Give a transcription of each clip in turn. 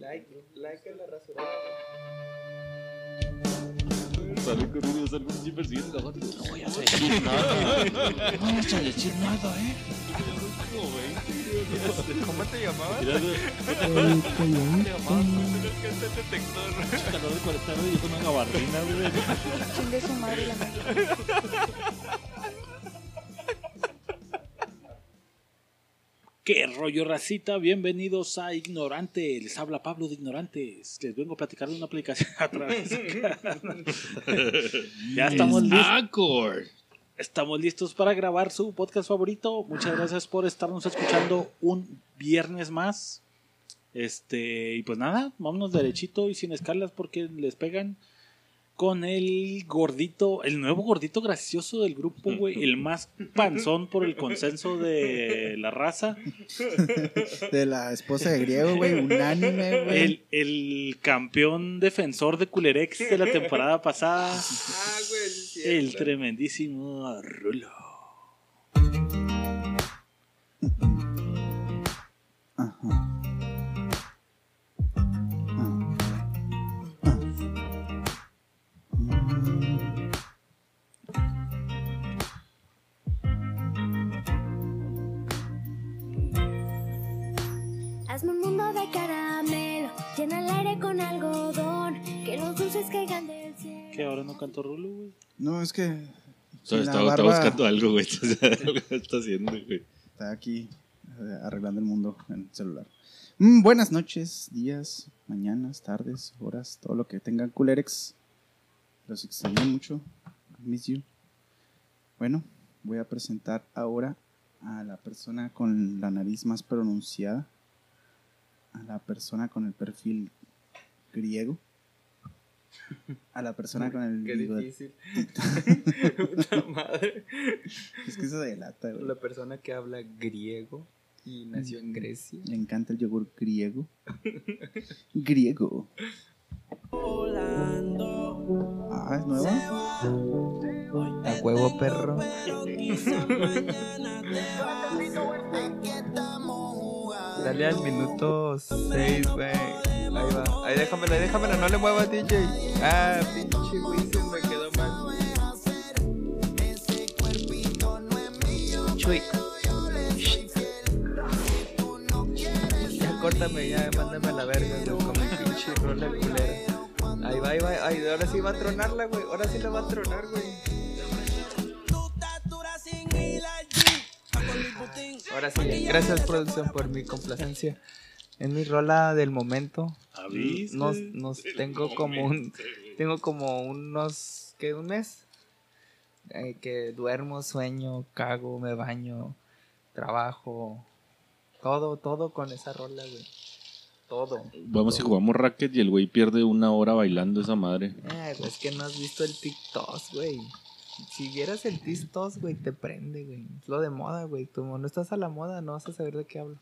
Like, like a la rasurada. Sale corriendo, sale un jeep persiguiendo. No voy a decir nada. No vayas a decir nada, ¿eh? ¿Cómo te llamabas? Mira, El ¿Cómo te llamabas? que está el detector. calor de 40 grados y yo con una gabardina, güey. Chingue su madre la madre. ¿Qué rollo, racita? Bienvenidos a Ignorante. Les habla Pablo de Ignorantes. Les vengo a platicar de una aplicación a través. ya estamos listos. Estamos listos para grabar su podcast favorito. Muchas gracias por estarnos escuchando un viernes más. Este, y pues nada, vámonos derechito y sin escalas porque les pegan con el gordito, el nuevo gordito gracioso del grupo, güey, el más panzón por el consenso de la raza, De la esposa de griego, güey, unánime, güey. el, el campeón defensor de Culerex de la temporada pasada, Ah, güey, el tremendísimo Rulo. Caigan del cielo. Que ahora no canto Rulo, güey. No, es que. Está, la está- barba buscando algo, güey. Está haciendo, güey. Está aquí eh, arreglando el mundo en el celular. Mm, buenas noches, días, mañanas, tardes, horas, todo lo que tengan Coolerex. Los extraño mucho. Miss you. Bueno, voy a presentar ahora a la persona con la nariz más pronunciada. A la persona con el perfil griego. A la persona con el Qué bigote. difícil. Puta madre. Es que eso delata, güey. La persona que habla griego y nació en Grecia. Le encanta el yogur griego. griego. Ah, es nuevo. A huevo, perro. Dale al minuto 6, güey. Ahí va. Ahí déjamela, déjamela, no le muevas, DJ. Ah, pinche se me quedó mal. Chuy. Ya córtame, ya, mándame a la verga, con mi pinche rola. Ahí va, ahí va, ahí, ahora sí va a tronarla, güey. Ahora sí la va a tronar, güey. Ahora sí, gracias producción por mi complacencia. En mi rola del momento. Avise Nos, nos tengo como un tengo como unos que un mes eh, que duermo, sueño, cago, me baño, trabajo, todo, todo con esa rola, güey. Todo. Vamos y jugamos racket y el güey pierde una hora bailando esa madre. Eh, es que no has visto el TikTok, güey. Si vieras el TikTok, güey, te prende, güey. Es lo de moda, güey. Como no estás a la moda, no vas a saber de qué hablo.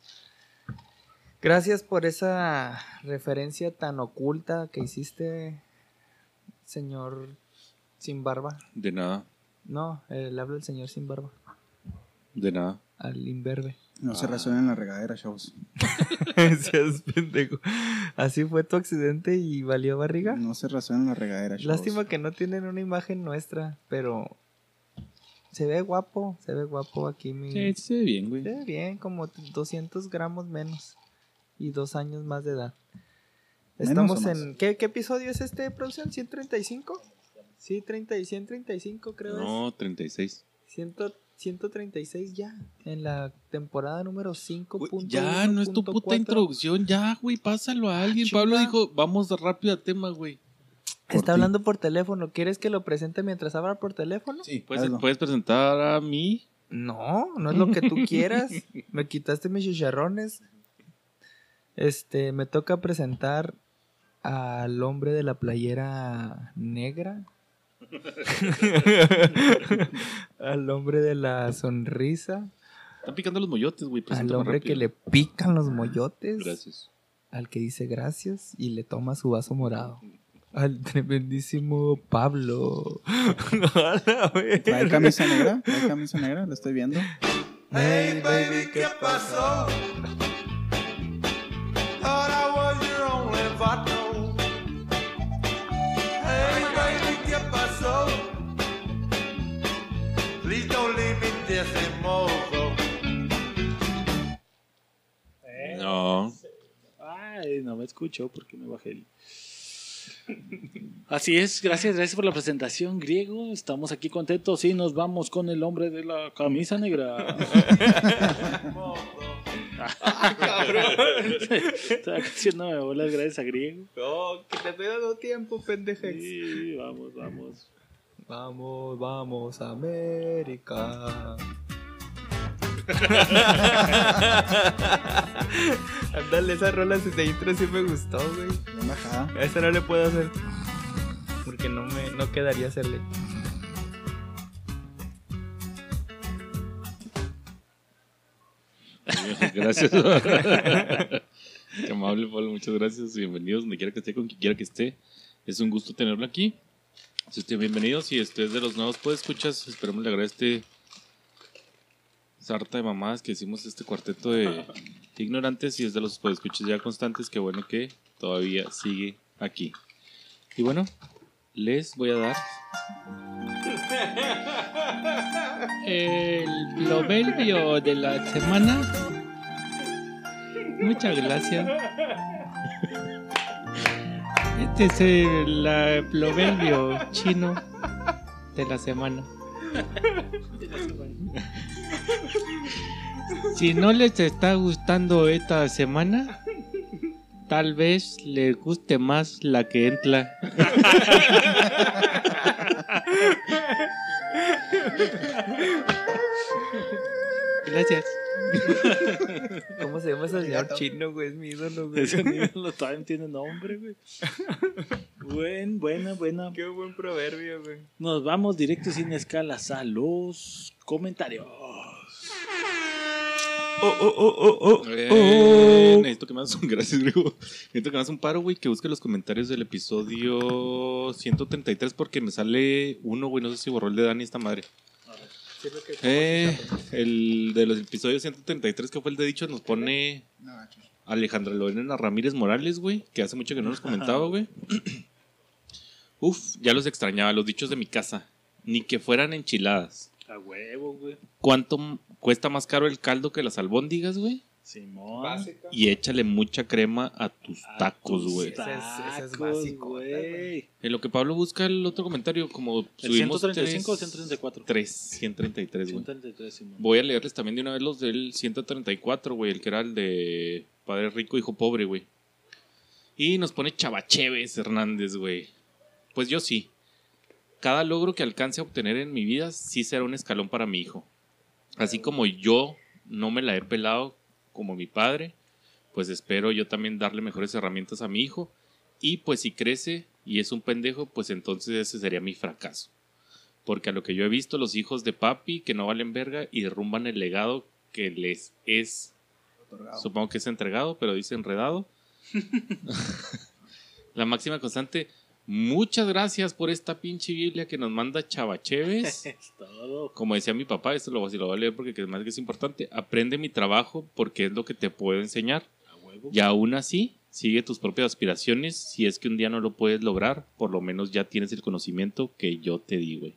Gracias por esa referencia tan oculta que hiciste, señor sin barba. De nada, No, eh, le hablo al señor sin barba, de nada. al imberbe. No se resuena en la regadera, chavos. Seas pendejo. Así fue tu accidente y valió barriga. No se resuena en la regadera, chavos. Lástima que no tienen una imagen nuestra, pero se ve guapo, se ve guapo aquí mi... Sí, sí se ve bien, güey. Se ve bien, como 200 gramos menos y dos años más de edad. ¿Menos Estamos en... ¿qué, ¿Qué episodio es este de producción? ¿135? Sí, 30 y 135 creo es. No, 36. 100 136 ya, en la temporada número 5. Güey, ya, no es tu puta introducción, ya, güey, pásalo a alguien. chinga. Pablo dijo, vamos rápido al tema, güey. Está ti. hablando por teléfono. ¿Quieres que lo presente mientras habla por teléfono? Sí, ¿Puedes, puedes presentar a mí? No, no es lo que tú quieras. Me quitaste mis chicharrones. Este, me toca presentar al hombre de la playera negra. al hombre de la sonrisa. Están picando los moyotes, güey. Al hombre que le pican los moyotes. Gracias. Al que dice gracias y le toma su vaso morado. Al tremendísimo Pablo. ¿Trae camisa negra? ¿Trae camisa negra? Lo estoy viendo. Hey, baby, ¿qué pasó? Escucho porque me bajé el... Así es, gracias, gracias por la presentación, griego. Estamos aquí contentos y nos vamos con el hombre de la camisa negra. Estaba haciéndome bolas gracias a griego. Oh, que te estoy dando tiempo, pendejex. Sí, vamos, vamos. Vamos, vamos, América. Ándale, esa rola de intro sí me gustó, güey. Bajada. A esa no le puedo hacer. Porque no me no quedaría hacerle. Gracias. Qué amable, Pablo. Muchas gracias. Bienvenidos donde quiera que esté, con quien quiera que esté. Es un gusto tenerlo aquí. Si usted bienvenido, si usted es de los nuevos, pues escuchas. Esperemos le agrade este sarta de mamadas que hicimos este cuarteto de ignorantes. Y es de los escuchas ya constantes. Qué bueno que todavía sigue aquí. Y bueno, les voy a dar el proverbio de la semana. Muchas gracias. Este es el la- proverbio chino de la semana. Si no les está gustando esta semana, tal vez les guste más la que entra. Gracias. ¿Cómo se llama ese señor chino, güey? Es mi ídolo, güey. Ese todavía no tiene nombre, güey. Buen, buena, buena. Qué buen proverbio, güey. Nos vamos directo y sin escalas a los comentarios. Oh, oh, oh, oh, oh. Eh, necesito que me hagas un gracias, Grego. Necesito que me hagas un paro, güey, que busque los comentarios del episodio 133 porque me sale uno, güey, no sé si borró el de Dani esta madre. Eh, el de los episodios 133 que fue el de dicho nos pone. Alejandra Lorena Ramírez Morales, güey, que hace mucho que no nos comentaba, güey. Uf, ya los extrañaba, los dichos de mi casa. Ni que fueran enchiladas. A huevo, güey. ¿Cuánto cuesta más caro el caldo que las albóndigas, güey? Simón. Básica. Y échale mucha crema a tus A tacos, güey. Ese es- básico, güey. En lo que Pablo busca el otro comentario, como ¿El subimos 135 o tres- 134? 3, 133, güey. 133, Simón. Voy a leerles también de una vez los del 134, güey, el que era el de Padre Rico, Hijo Pobre, güey. Y nos pone Chavacheves Hernández, güey. Pues yo sí. Cada logro que alcance a obtener en mi vida sí será un escalón para mi hijo. Así como yo no me la he pelado como mi padre, pues espero yo también darle mejores herramientas a mi hijo. Y pues si crece y es un pendejo, pues entonces ese sería mi fracaso. Porque a lo que yo he visto, los hijos de papi que no valen verga y derrumban el legado que les es, Otorgado. supongo que es entregado, pero dice enredado. La máxima constante. Muchas gracias por esta pinche Biblia que nos manda Chavacheves. Es todo. Como decía mi papá, esto lo, si lo voy a leer porque que más que es importante. Aprende mi trabajo porque es lo que te puedo enseñar. A huevo. Y aún así, sigue tus propias aspiraciones. Si es que un día no lo puedes lograr, por lo menos ya tienes el conocimiento que yo te di, güey.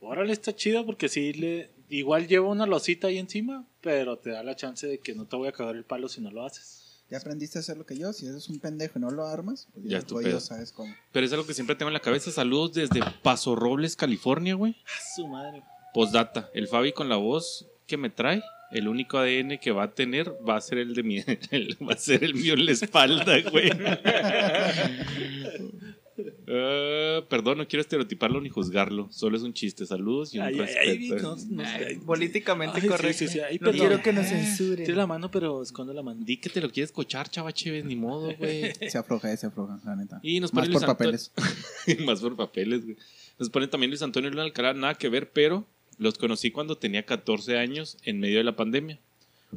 Órale, está chido porque sí le. Igual lleva una losita ahí encima, pero te da la chance de que no te voy a cagar el palo si no lo haces. Ya aprendiste a hacer lo que yo. Si eres un pendejo y no lo armas, pues Ya ya, tú yo sabes cómo. Pero es algo que siempre tengo en la cabeza. Saludos desde Paso Robles, California, güey. ¡A su madre! Postdata. El Fabi con la voz que me trae, el único ADN que va a tener va a ser el de mi, el- va a ser el mío en la espalda, güey. Ah, perdón, no quiero estereotiparlo ni juzgarlo. Solo es un chiste. Saludos y un Ay, respeto. ay, no, no, Ay, ay, políticamente sí, correcto. sí, sí, ay, no quiero que nos censuren. Tira la mano, pero esconde la mano. Di que te lo quieres cochar, chava Chévez, ni modo, güey. Se afloja, eh, se afloja, la neta. Y nos Más por Anto- papeles. Más por papeles, güey. Nos pone también Luis Antonio Luna Alcalá, nada que ver, pero los conocí cuando tenía 14 años en medio de la pandemia.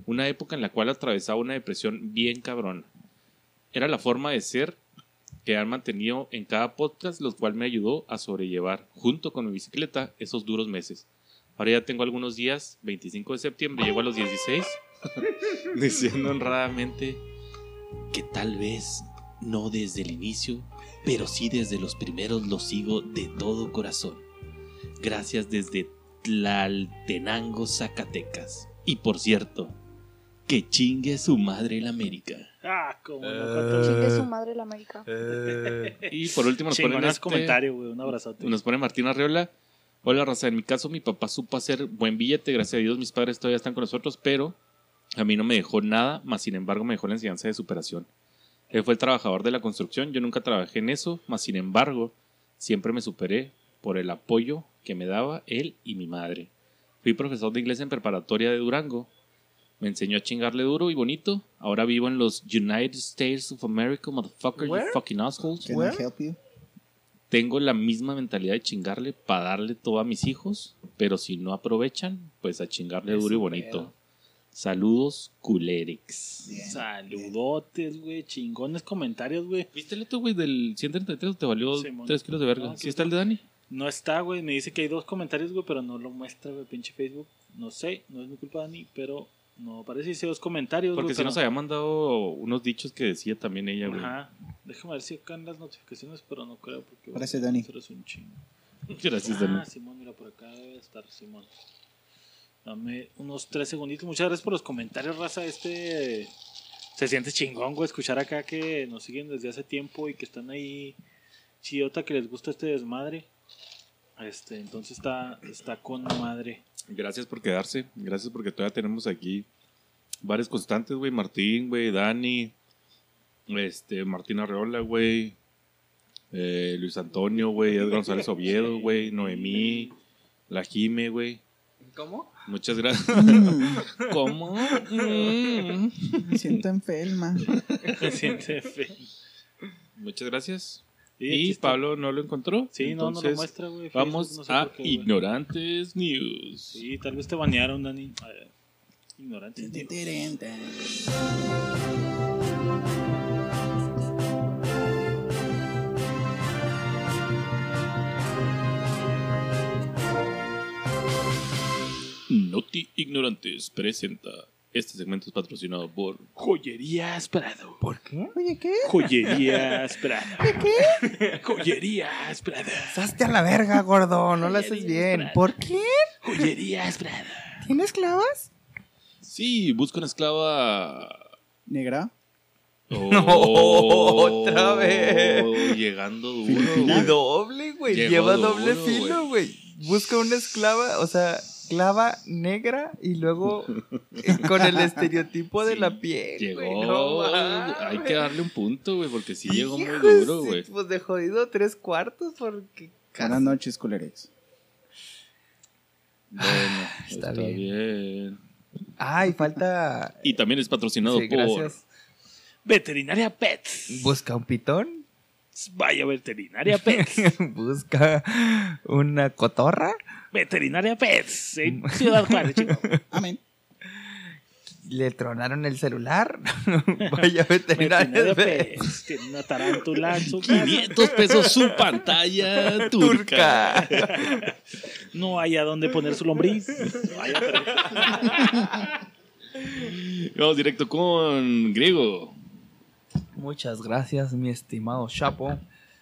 Una época en la cual atravesaba una depresión bien cabrona. Era la forma de ser que han mantenido en cada podcast, lo cual me ayudó a sobrellevar, junto con mi bicicleta, esos duros meses. Ahora ya tengo algunos días, 25 de septiembre, llego a los 16, diciendo honradamente que tal vez no desde el inicio, pero sí desde los primeros los sigo de todo corazón. Gracias desde Tlaltenango, Zacatecas. Y por cierto, Que chingue su madre el América. Ah, como no, Eh. Chingue su madre la América. Y por último nos ponen este, comentario, güey. Un abrazote. Nos pone Martín Arriola. Hola, raza. En mi caso, mi papá supo hacer buen billete. Gracias a Dios, mis padres todavía están con nosotros, pero a mí no me dejó nada, más sin embargo, me dejó la enseñanza de superación. Él fue el trabajador de la construcción. Yo nunca trabajé en eso, más sin embargo, siempre me superé por el apoyo que me daba él y mi madre. Fui profesor de inglés en preparatoria de Durango. Me enseñó a chingarle duro y bonito. Ahora vivo en los United States of America, motherfucker, Where? you fucking assholes Can Where? I help you? tengo la misma mentalidad de chingarle para darle todo a mis hijos, pero si no aprovechan, pues a chingarle Es duro y bonito. pedo. Saludos, culerex. Bien. Saludotes, güey. Chingones comentarios, güey. ¿Viste el otro, güey, del 133 o te valió Simón. 3 kilos de verga? No, ¿Sí sí está el de Dani? No está, güey. Me dice que hay dos comentarios, güey, pero no lo muestra, güey, pinche Facebook. No sé, no es mi culpa, Dani, pero no parece que hice dos comentarios, Porque si nos había mandado unos dichos que decía también ella, güey. Ajá. Déjame ver si acá en las notificaciones, pero no creo porque... Gracias, Dani. Eso es un chingo. Gracias, Dani. Ah, Simón, mira, por acá debe estar Simón. Dame unos tres segunditos. Muchas gracias por los comentarios, raza. Este se siente chingón, güey, escuchar acá que nos siguen desde hace tiempo y que están ahí chidota, que les gusta este desmadre. Este, entonces está, está con madre. Gracias por quedarse. Gracias porque todavía tenemos aquí varios constantes, güey. Martín, güey, Dani, este, Martín Arreola, güey. eh, Luis Antonio, güey. Edgar González Oviedo, güey. Noemí, la Jime, güey. ¿Cómo? Muchas gracias. ¿Cómo? Me siento enferma. Se siente feo. Muchas gracias. Y. Pablo no lo encontró. Sí, no, no lo muestra, güey. Vamos no sé a qué. Ignorantes News. Sí, tal vez te banearon, Dani. A ver, Ignorante. Noti Ignorantes presenta. Este segmento es patrocinado por Joyerías Prado. ¿Por qué? Oye, ¿qué? Joyerías Prado. ¿Qué? Joyerías Prado. Saste a la verga, gordo. No lo haces bien. ¿Por qué? Joyerías Prado. ¿Tienes clavas? Sí, busca una esclava. Negra. Oh, otra vez. Llegando duro. Y doble, güey. Lleva duro, doble filo, güey. Busca una esclava, o sea, clava negra y luego con el estereotipo de Sí, la piel. Llegó. güey, no hay que darle un punto, güey, porque sí llegó muy duro, güey. Pues de jodido tres cuartos porque... Buenas noches, Colerex. Bueno, está está, bien. bien. Ay, falta... Y también es patrocinado Sí, por. gracias. Veterinaria Pets. Busca un pitón. Vaya Veterinaria Pets. Busca una cotorra. Veterinaria Pets. En Ciudad Juárez, chico. Amén. Le tronaron el celular. Vaya veterinaria. Veterinaria Pets. Tiene una tarántula en su casa. 500 pesos su pantalla turca. Turca. No hay a dónde poner su lombriz. Vamos directo con Griego. Muchas gracias, mi estimado Chapo.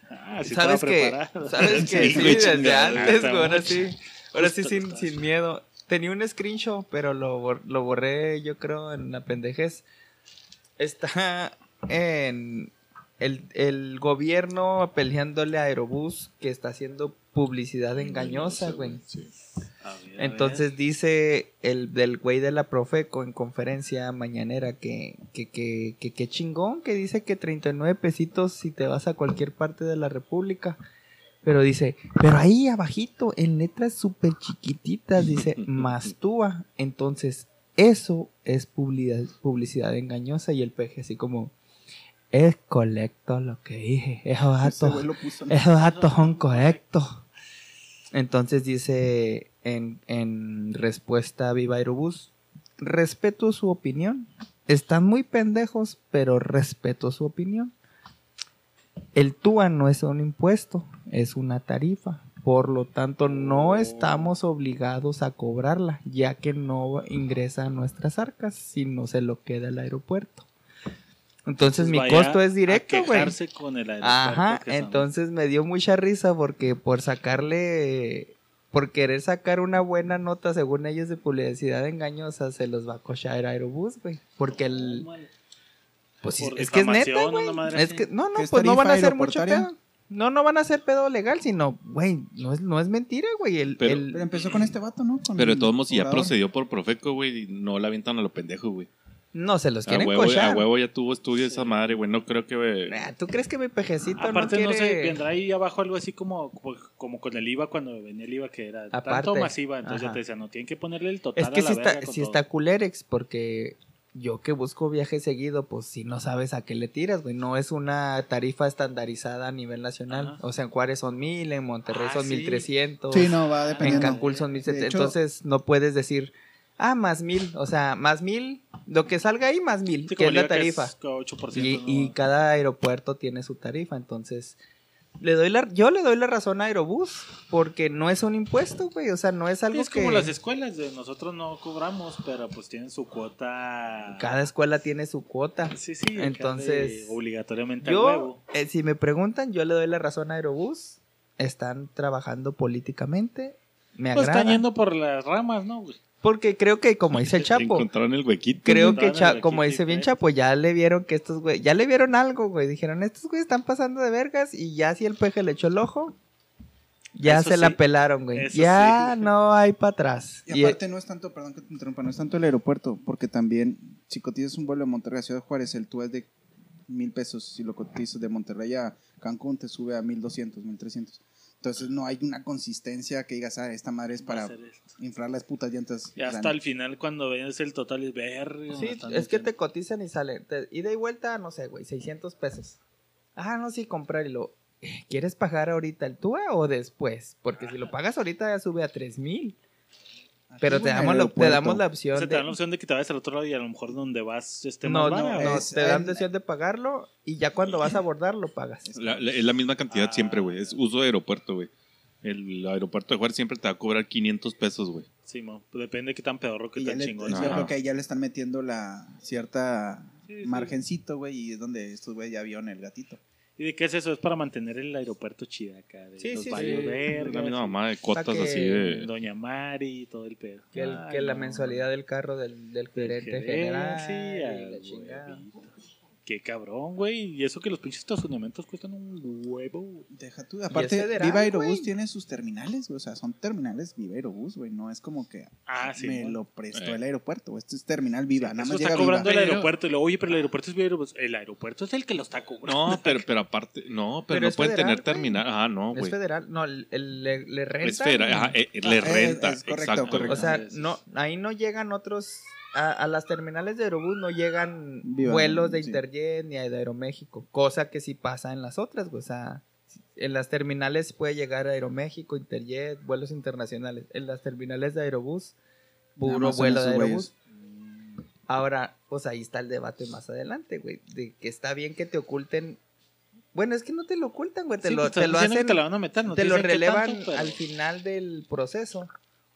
Ah, sí ¿Sabes que preparado. ¿Sabes que Sí, sí, desde antes, güey, ahora mucho. sí. Ahora sí sin, sin miedo. Tenía un screenshot, pero lo, bor- lo borré, yo creo, en la pendejez. Está en el, el gobierno peleándole a Aerobús que está haciendo publicidad engañosa, güey. Sí. A ver, a ver. Entonces dice el del güey de la Profeco en conferencia mañanera que que, que, que, que chingón, que dice que 39 pesitos si te vas a cualquier parte de la República. Pero dice, pero ahí abajito, en letras súper chiquititas, dice, mastúa. Entonces, eso es publicidad, publicidad engañosa y el peje así como, es correcto lo que dije, esos datos esos datos son correctos. Entonces dice en, en respuesta a Viva Aerobús, respeto su opinión. Están muy pendejos, pero respeto su opinión. El TUA no es un impuesto, es una tarifa. Por lo tanto, no estamos obligados a cobrarla, ya que no ingresa a nuestras arcas, sino se lo queda el aeropuerto. Entonces, mi vaya costo es directo, güey. quejarse con el aeropuerto Ajá, entonces me dio mucha risa porque por sacarle por querer sacar una buena nota, según ellos, de publicidad engañosa, se los va a cochar Aerobús, güey. Porque el. Pues sí, Por es que es neta, güey. Es que, no, no, ¿Qué es pues no van a hacer mucho pedo. No, no van a hacer pedo legal, sino, güey, no es, no es mentira, güey. El, Pero- el- Pero empezó con este vato, ¿no? Con Pero de todos modos, si ya procedió por Profeco, güey, no la avientan a lo pendejo, güey. no se los A quieren a cochar. huevo ya tuvo estudio esa madre, güey. No creo que. Ah, ¿Tú crees que mi pejecito Aparte, no sé, vendrá ahí abajo algo así como, como, como con el IVA cuando venía el IVA que era Aparte. tanto masiva. Entonces Ajá. ya te decían, no, tienen que ponerle el total Es que a la si está, verga con si todo. está culerex, porque yo que busco viaje seguido, pues si no sabes a qué le tiras, güey. No es una tarifa estandarizada a nivel nacional. Ajá. O sea, en Juárez son mil, en Monterrey Ah, son sí. mil trescientos. Sí, no, va En dependiendo. Cancún son 1700. hecho- Entonces no puedes decir, ah, más mil. O sea, más mil, lo que salga ahí, más mil, Sí, que es la tarifa. es 8%, Y, ¿no? y cada aeropuerto tiene su tarifa. Entonces, le doy la, yo le doy la razón a Aerobús, porque no es un impuesto, güey. O sea, no es algo es que. como las escuelas, de nosotros no cobramos, pero pues tienen su cuota. Cada escuela tiene su cuota. Sí, sí, Entonces, obligatoriamente al Yo, huevo. eh, si me preguntan, yo le doy la razón a Aerobús. Están trabajando políticamente. Me Pues agrada. están yendo por las ramas, ¿no, güey? Porque creo que, como dice el Chapo, Encontraron el huequito. creo que, Cha- como dice bien ¿eh? Chapo, ya le vieron que estos güey, ya le vieron algo, güey. Dijeron, estos güeyes están pasando de vergas. Y ya si el peje le echó el ojo, ya Eso se la pelaron, güey. Eso Ya sí. no hay para atrás. Y aparte no es tanto, perdón que te interrumpa, no es tanto el aeropuerto, porque también si cotizas un vuelo de Monterrey a Ciudad Juárez, el TUA es de mil pesos. Si lo cotizas de Monterrey a Cancún, te sube a mil doscientos, mil trescientos. Entonces no hay una consistencia que digas, ah, esta madre es para inflar las putas llantas. Y hasta el final, cuando ves el total, es verga. Sí, es que te cotizan y salen. Te- ida y vuelta, no sé, güey, 600 pesos. Ah, no, sí, comprar y lo. eh, ¿Quieres pagar ahorita el TUA o después? Porque si lo pagas ahorita ya sube a 3000. Pero te damos, la, te damos la O opción. sea, te dan la de, opción de que te vayas al otro lado y a lo mejor donde vas esté no, más no, no, ¿o? es- te dan la opción de pagarlo y ya cuando vas a abordar lo pagas. La- la- es la misma cantidad Ah. siempre, güey. Es uso de aeropuerto, güey. El aeropuerto de Juárez siempre te va a cobrar 500 pesos, güey. Sí, mo, depende de qué tan pedorro que tan chingón. yo creo que ahí ya le están metiendo la cierta Sí, sí. margencito, güey, y es donde estos güeyes ya vieron el gatito. ¿Y de qué es eso? Es para mantener el aeropuerto chido acá. De Sí, los sí, baños sí. vergas, La misma mamá de cotas que- así de. Doña Mari y todo el pedo. Que, el- Ay, que la mensualidad del carro del, del Del gerente gerente, general. sí, y la chingada. Qué cabrón, güey. Y eso que los pinches estacionamientos cuestan un huevo. Deja tú. Aparte, federal, Viva Aerobús tiene sus terminales, güey. O sea, son terminales Viva Aerobús, güey. No es como que Ah, sí. me lo prestó Eh. el aeropuerto. güey. Esto es terminal Viva. Nada Eso más está llega cobrando Viva. el aeropuerto. Y luego, oye, pero el aeropuerto es Viva Pues el aeropuerto es el que lo está cobrando. No, pero, pero aparte. No, pero, Pero no es pueden federal, tener terminal. Ah, no, Es güey. federal. No, el, el- le, le renta. Es federal. Ajá, eh, eh, le Ah, es- renta. es correcto, exacto. correcto. O sea, Sí, sí, no, ahí no llegan otros. A, a las terminales de Aerobús no llegan Viva, vuelos de sí. Interjet ni de Aeroméxico, cosa que sí pasa en las otras, güey. O sea, en las terminales puede llegar Aeroméxico, Interjet, vuelos internacionales. En las terminales de Aerobús, puro vuelo de Aerobús. güeyes. Ahora, pues ahí está el debate más adelante, güey. De que está bien que te oculten. Bueno, es que no te lo ocultan, güey. Te Sí, lo, pues, te lo hacen. te la van a meter, no te lo relevan tanto, pero- al final del proceso.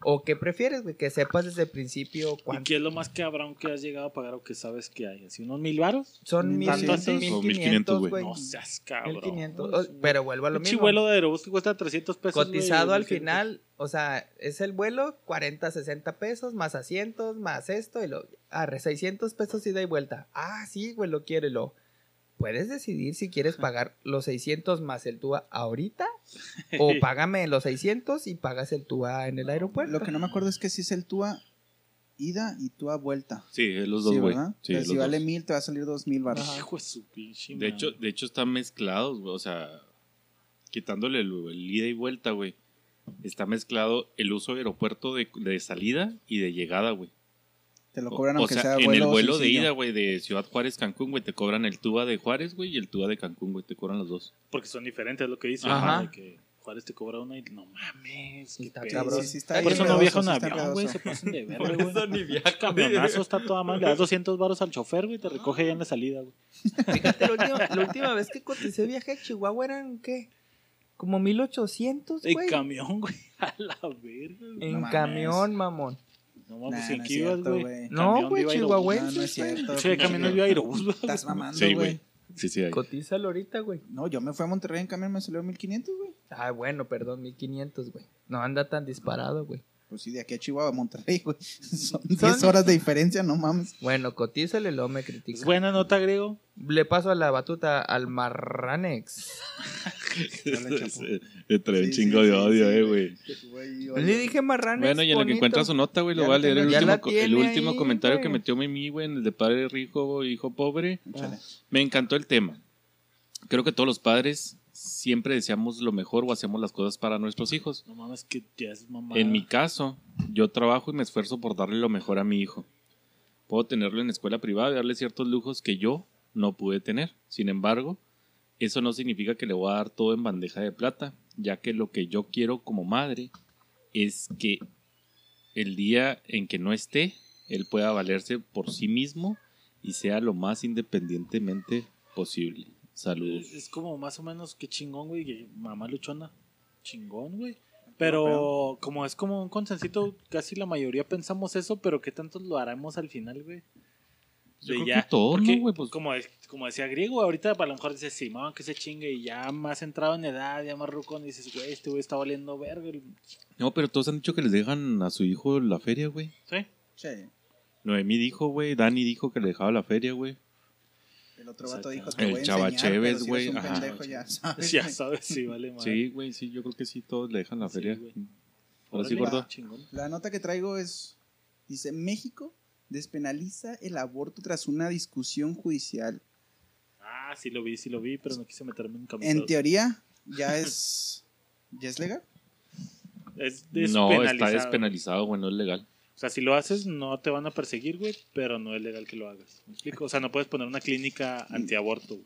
¿O qué prefieres, güey? Que sepas desde el principio ¿Y cuánto. qué es lo más cabrón que has llegado a pagar o que sabes que hay? ¿Así unos mil varos? Son mil, ¿Tanto así? mil O 1500, 1500, güey. No seas cabrón. 1500. O- Pero vuelvo a lo Un mismo. vuelo de Aerobús que cuesta 300 pesos. Cotizado al final, o sea, es el vuelo 40, 60 pesos, más asientos, más esto, y lo. Arre, 600 pesos ida y vuelta. Ah, sí, güey, lo quiere, lo. Puedes decidir si quieres pagar los 600 más el TUA ahorita o págame los 600 y pagas el TUA en el aeropuerto. Lo que no me acuerdo es que si es el TUA ida y TUA vuelta. Sí, es los dos, güey. ¿verdad? Sí, si vale mil, te va a salir dos mil baros. Hijo de su pinche De hecho, madre. de hecho están mezclados, güey. O sea, quitándole el, el ida y vuelta, güey. Está mezclado el uso de aeropuerto de, de salida y de llegada, güey. Te lo cobran o, aunque sea, sea en vuelo el vuelo de ida, güey, de Ciudad Juárez, Cancún, güey, te cobran el TUA de Juárez, güey, y el TUA de Cancún, güey, te cobran los dos. Porque son diferentes, es lo que dicen. Ajá. que Juárez te cobra una y no mames. qué Está pedo. cabrón. Sí, sí, está Por eso no en está avión, güey. Se pasan de verga, Por güey. eso ni viaja, camionazo está toda mal. Le das 200 baros al chofer, güey. Te recoge ya en la salida, güey. Fíjate, la última, la última vez que coticé viaje a Chihuahua eran, ¿qué? Como 1800, En güey. camión, güey. A la verga, güey. En No camión, mamón. No mames, Nah, ¿en no es qué ibas, cierto, güey? No, güey, cierto. Che, camión viva Aerobús, güey. Estás mamando, Sí, güey. güey. Sí, sí, hay. Cotízalo ahorita, güey. No, yo me fui a Monterrey en camión, me salió 1500, güey. Ah, bueno, perdón, 1500, güey. No anda tan disparado, güey. Pues sí, de aquí a Chihuahua, Monterrey, güey. Son 10 horas de diferencia, no mames. Bueno, cotízale, luego me critica. Buena nota, griego. Le paso a la batuta al Marranex. Le trae un chingo sí, de odio, sí. eh, güey. Le dije Marranex. Bueno, y en lo que encuentra su nota, güey, lo Ya voy a leer el último, el último ahí, comentario que metió Mimi, güey, en el de padre rico, hijo pobre. Me encantó el tema. Creo que todos los padres siempre deseamos lo mejor o hacemos las cosas para nuestros hijos. No mames, que ya es mamá. En mi caso, yo trabajo y me esfuerzo por darle lo mejor a mi hijo. Puedo tenerlo en escuela privada y darle ciertos lujos que yo no pude tener. Sin embargo, eso no significa que le voy a dar todo en bandeja de plata, ya que lo que yo quiero como madre es que el día en que no esté, él pueda valerse por sí mismo y sea lo más independientemente posible. Saludos. Es, es como más o menos que chingón, güey. que Mamá luchona. Chingón, güey. Pero como es como un consensito, casi la mayoría pensamos eso, pero ¿qué tanto lo haremos al final, güey? Yo De creo que todos, porque ¿no, güey? Pues- como, como decía Griego, ahorita a lo mejor dices, Simón, que se chingue, y ya más entrado en edad, ya más rucón, y dices, güey, este güey está valiendo verga. No, pero todos han dicho que les dejan a su hijo la feria, güey. ¿Sí? Sí. Noemí dijo, güey. Dani dijo que le dejaba la feria, güey. El otro vato dijo, te El voy a Chava enseñar, Chévez, pero si güey, eres un ajá. pendejo, ya sabes. Ya sabes, sí, vale más. Sí, güey, sí, yo creo que sí, todos le dejan la feria. Ahora sí, gordo. Chingón. La nota que traigo es, dice, México despenaliza el aborto tras una discusión judicial. Ah, sí lo vi, sí lo vi, pero no quise meterme en camisa. En teoría, ya es, ya es legal. Es No, está despenalizado, güey, no es legal. O sea, si lo haces, no te van a perseguir, güey, pero no es legal que lo hagas. ¿Me explico? O sea, no puedes poner una clínica antiaborto. güey.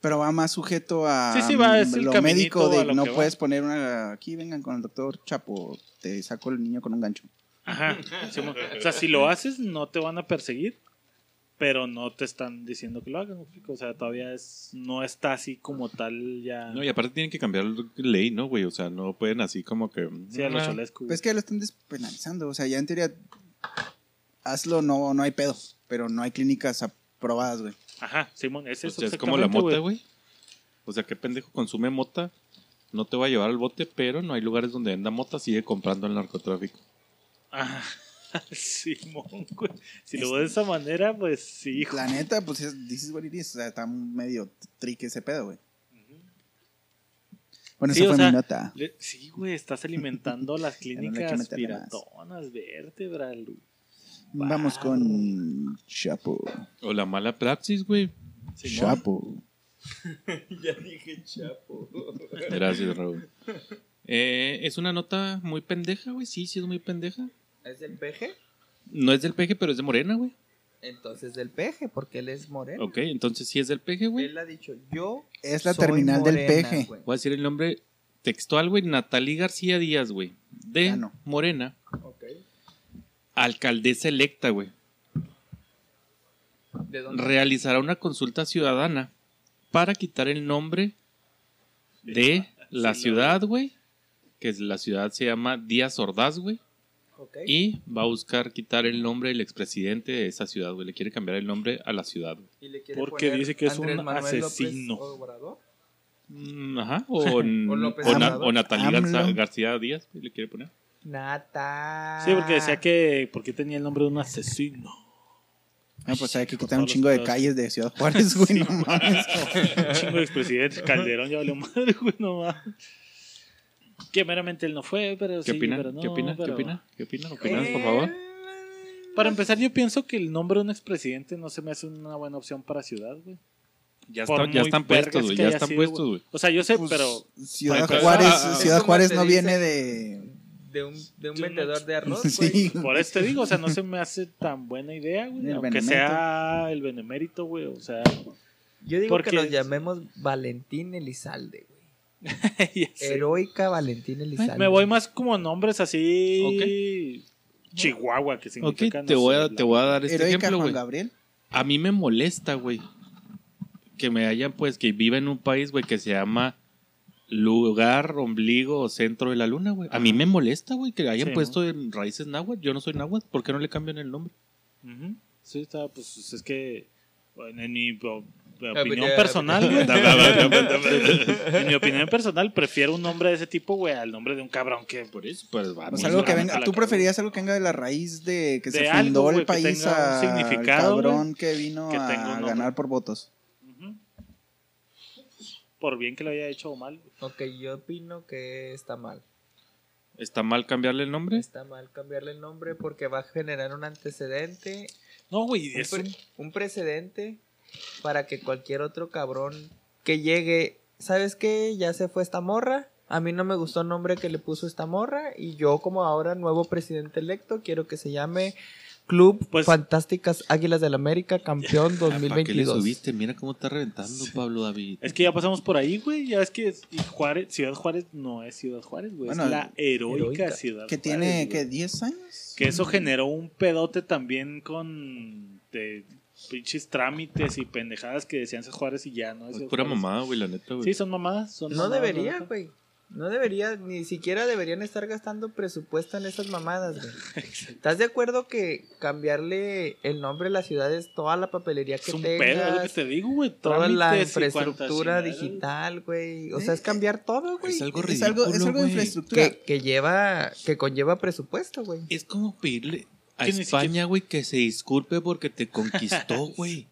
Pero va más sujeto a Sí, sí, va, es el lo médico de lo no va. puedes poner una aquí vengan con el doctor Chapo, te saco el niño con un gancho. Ajá. O sea, si lo haces, no te van a perseguir, pero no te están diciendo que lo hagas. ¿me explico? O sea, todavía es, no está así como tal ya. No, y aparte tienen que cambiar la ley, ¿no, güey? O sea, no pueden así como que... Sí, a lo Ah, cholesco, güey. Pues que lo están despenalizando, o sea, ya en teoría hazlo, no, no hay pedo, pero no hay clínicas aprobadas, güey. Ajá, Simón, es eso. es como la mota, güey. O sea, qué pendejo consume mota, no te va a llevar al bote, pero no hay lugares donde venda mota, sigue comprando el narcotráfico. Ajá. Simón, güey. Si lo ves de esa manera, pues sí, hijo. La neta, pues es, dices what it is, o sea, está medio trique ese pedo, güey. Bueno, Sí, esa o fue sea, mi nota. Le- sí, güey, estás alimentando las no clínicas piratonas, vértebra. Vamos con Chapo. O la mala praxis, güey. Chapo. ya dije chapo. Gracias, Raúl. Eh, es una nota muy pendeja, güey. Sí, sí es muy pendeja. ¿Es del peje? No es del peje, pero es de Morena, güey. Entonces del peje, porque él es moreno. Ok, entonces sí es del peje, güey. Él ha dicho, yo Es la soy terminal del peje. güey. Voy a decir el nombre textual, güey. Natalie García Díaz, güey. De no. Morena. Ok. Alcaldesa electa, güey. ¿De dónde? Realizará una consulta ciudadana para quitar el nombre de la Sí, ciudad, güey. Que es- la ciudad se llama Díaz Ordaz, güey. Y va a buscar quitar el nombre del expresidente de esa ciudad, güey. Le quiere cambiar el nombre a la ciudad, güey. ¿Y le quiere Porque dice que es Andrés un Manuel asesino. Mm, Ajá. O, o, López Na- Obrador. o Natalie Garza- AMLO. García Díaz, le quiere poner. Nata. Sí, porque decía que. porque tenía el nombre de un asesino. No, pues hay que quitar un chingo de calles de Ciudad Juárez, güey, no mames. Un chingo de expresidentes. Calderón ya valió madre, güey, no mames. Que meramente él no fue, pero ¿Qué sí, opina? pero no. ¿Qué opina? ¿Qué pero- opina? ¿Qué opina? ¿Opinas, por favor? Para empezar, yo pienso que el nombre de un expresidente no se me hace una buena opción para ciudad, güey. Ya, está- ya están puestos, güey. Ya están sido, puestos, güey. O sea, yo sé, Pues, pero. Ciudad empezar, Juárez, ah, Ciudad Juárez no viene de... De un, de un vendedor de arroz, güey. Sí, Por eso te digo, o sea, no se me hace tan buena idea, güey. Aunque benemérito. sea el benemérito, güey. O sea, Yo digo Porque- que nos llamemos Valentín Elizalde, güey. Heroica Valentín Elizalde. me voy más como nombres así. Chihuahua, que Ok, significa. te no voy, a, la- te voy a dar este Heroica ejemplo, Juan güey. Gabriel. A mí me molesta, güey. Que me hayan, pues, que viva en un país, güey, que se llama lugar, ombligo o centro de la luna, güey. A mí me molesta, güey, que hayan Sí, puesto en raíces náhuatl. Yo no soy náhuatl. ¿Por qué no le cambian el nombre? Sí, está, pues es que en mi opinión personal, güey. en mi opinión personal, prefiero un nombre de ese tipo, güey, al nombre de un cabrón que. Por eso, pues va. Pues algo que venga, tú preferías algo que venga de la raíz de que De se algo, fundó el país a al significado, cabrón que vino que a ganar por votos. Por bien que lo haya hecho o mal. Ok, yo opino que está mal. ¿Está mal cambiarle el nombre? Está mal cambiarle el nombre porque va a generar un antecedente, No, güey, un, pre- un precedente para que cualquier otro cabrón que llegue, ¿sabes qué? Ya se fue esta morra. A mí no me gustó el nombre que le puso esta morra y yo como ahora nuevo presidente electo quiero que se llame Club Pues- Fantásticas Águilas del América Campeón ¿Para qué le 2022. subiste? Mira cómo está reventando Pablo David. Es que ya pasamos por ahí, güey. Ya es que y Juárez, Ciudad Juárez no es Ciudad Juárez, güey. Bueno, es la heroica, heroica. Ciudad Que Juárez, tiene, güey. que 10 años. Que eso generó un pedote también con de pinches trámites y pendejadas que decían Ciudad Juárez y ya no es Es pura Juárez. mamada, güey, la neta, güey. Sí, son mamadas. Son No mamadas, debería, güey. No debería, ni siquiera deberían estar gastando presupuesto en esas mamadas, güey. ¿Estás de acuerdo que cambiarle el nombre de la ciudad es toda la papelería que Es un pedo, es lo que tengas, te digo, güey. toda la infraestructura digital, güey? O sea, es cambiar todo, güey. Es algo Es ridículo, algo, es algo de infraestructura. Que, que lleva, que conlleva presupuesto, güey. Es como pedirle a España, güey, que se disculpe porque te conquistó, güey.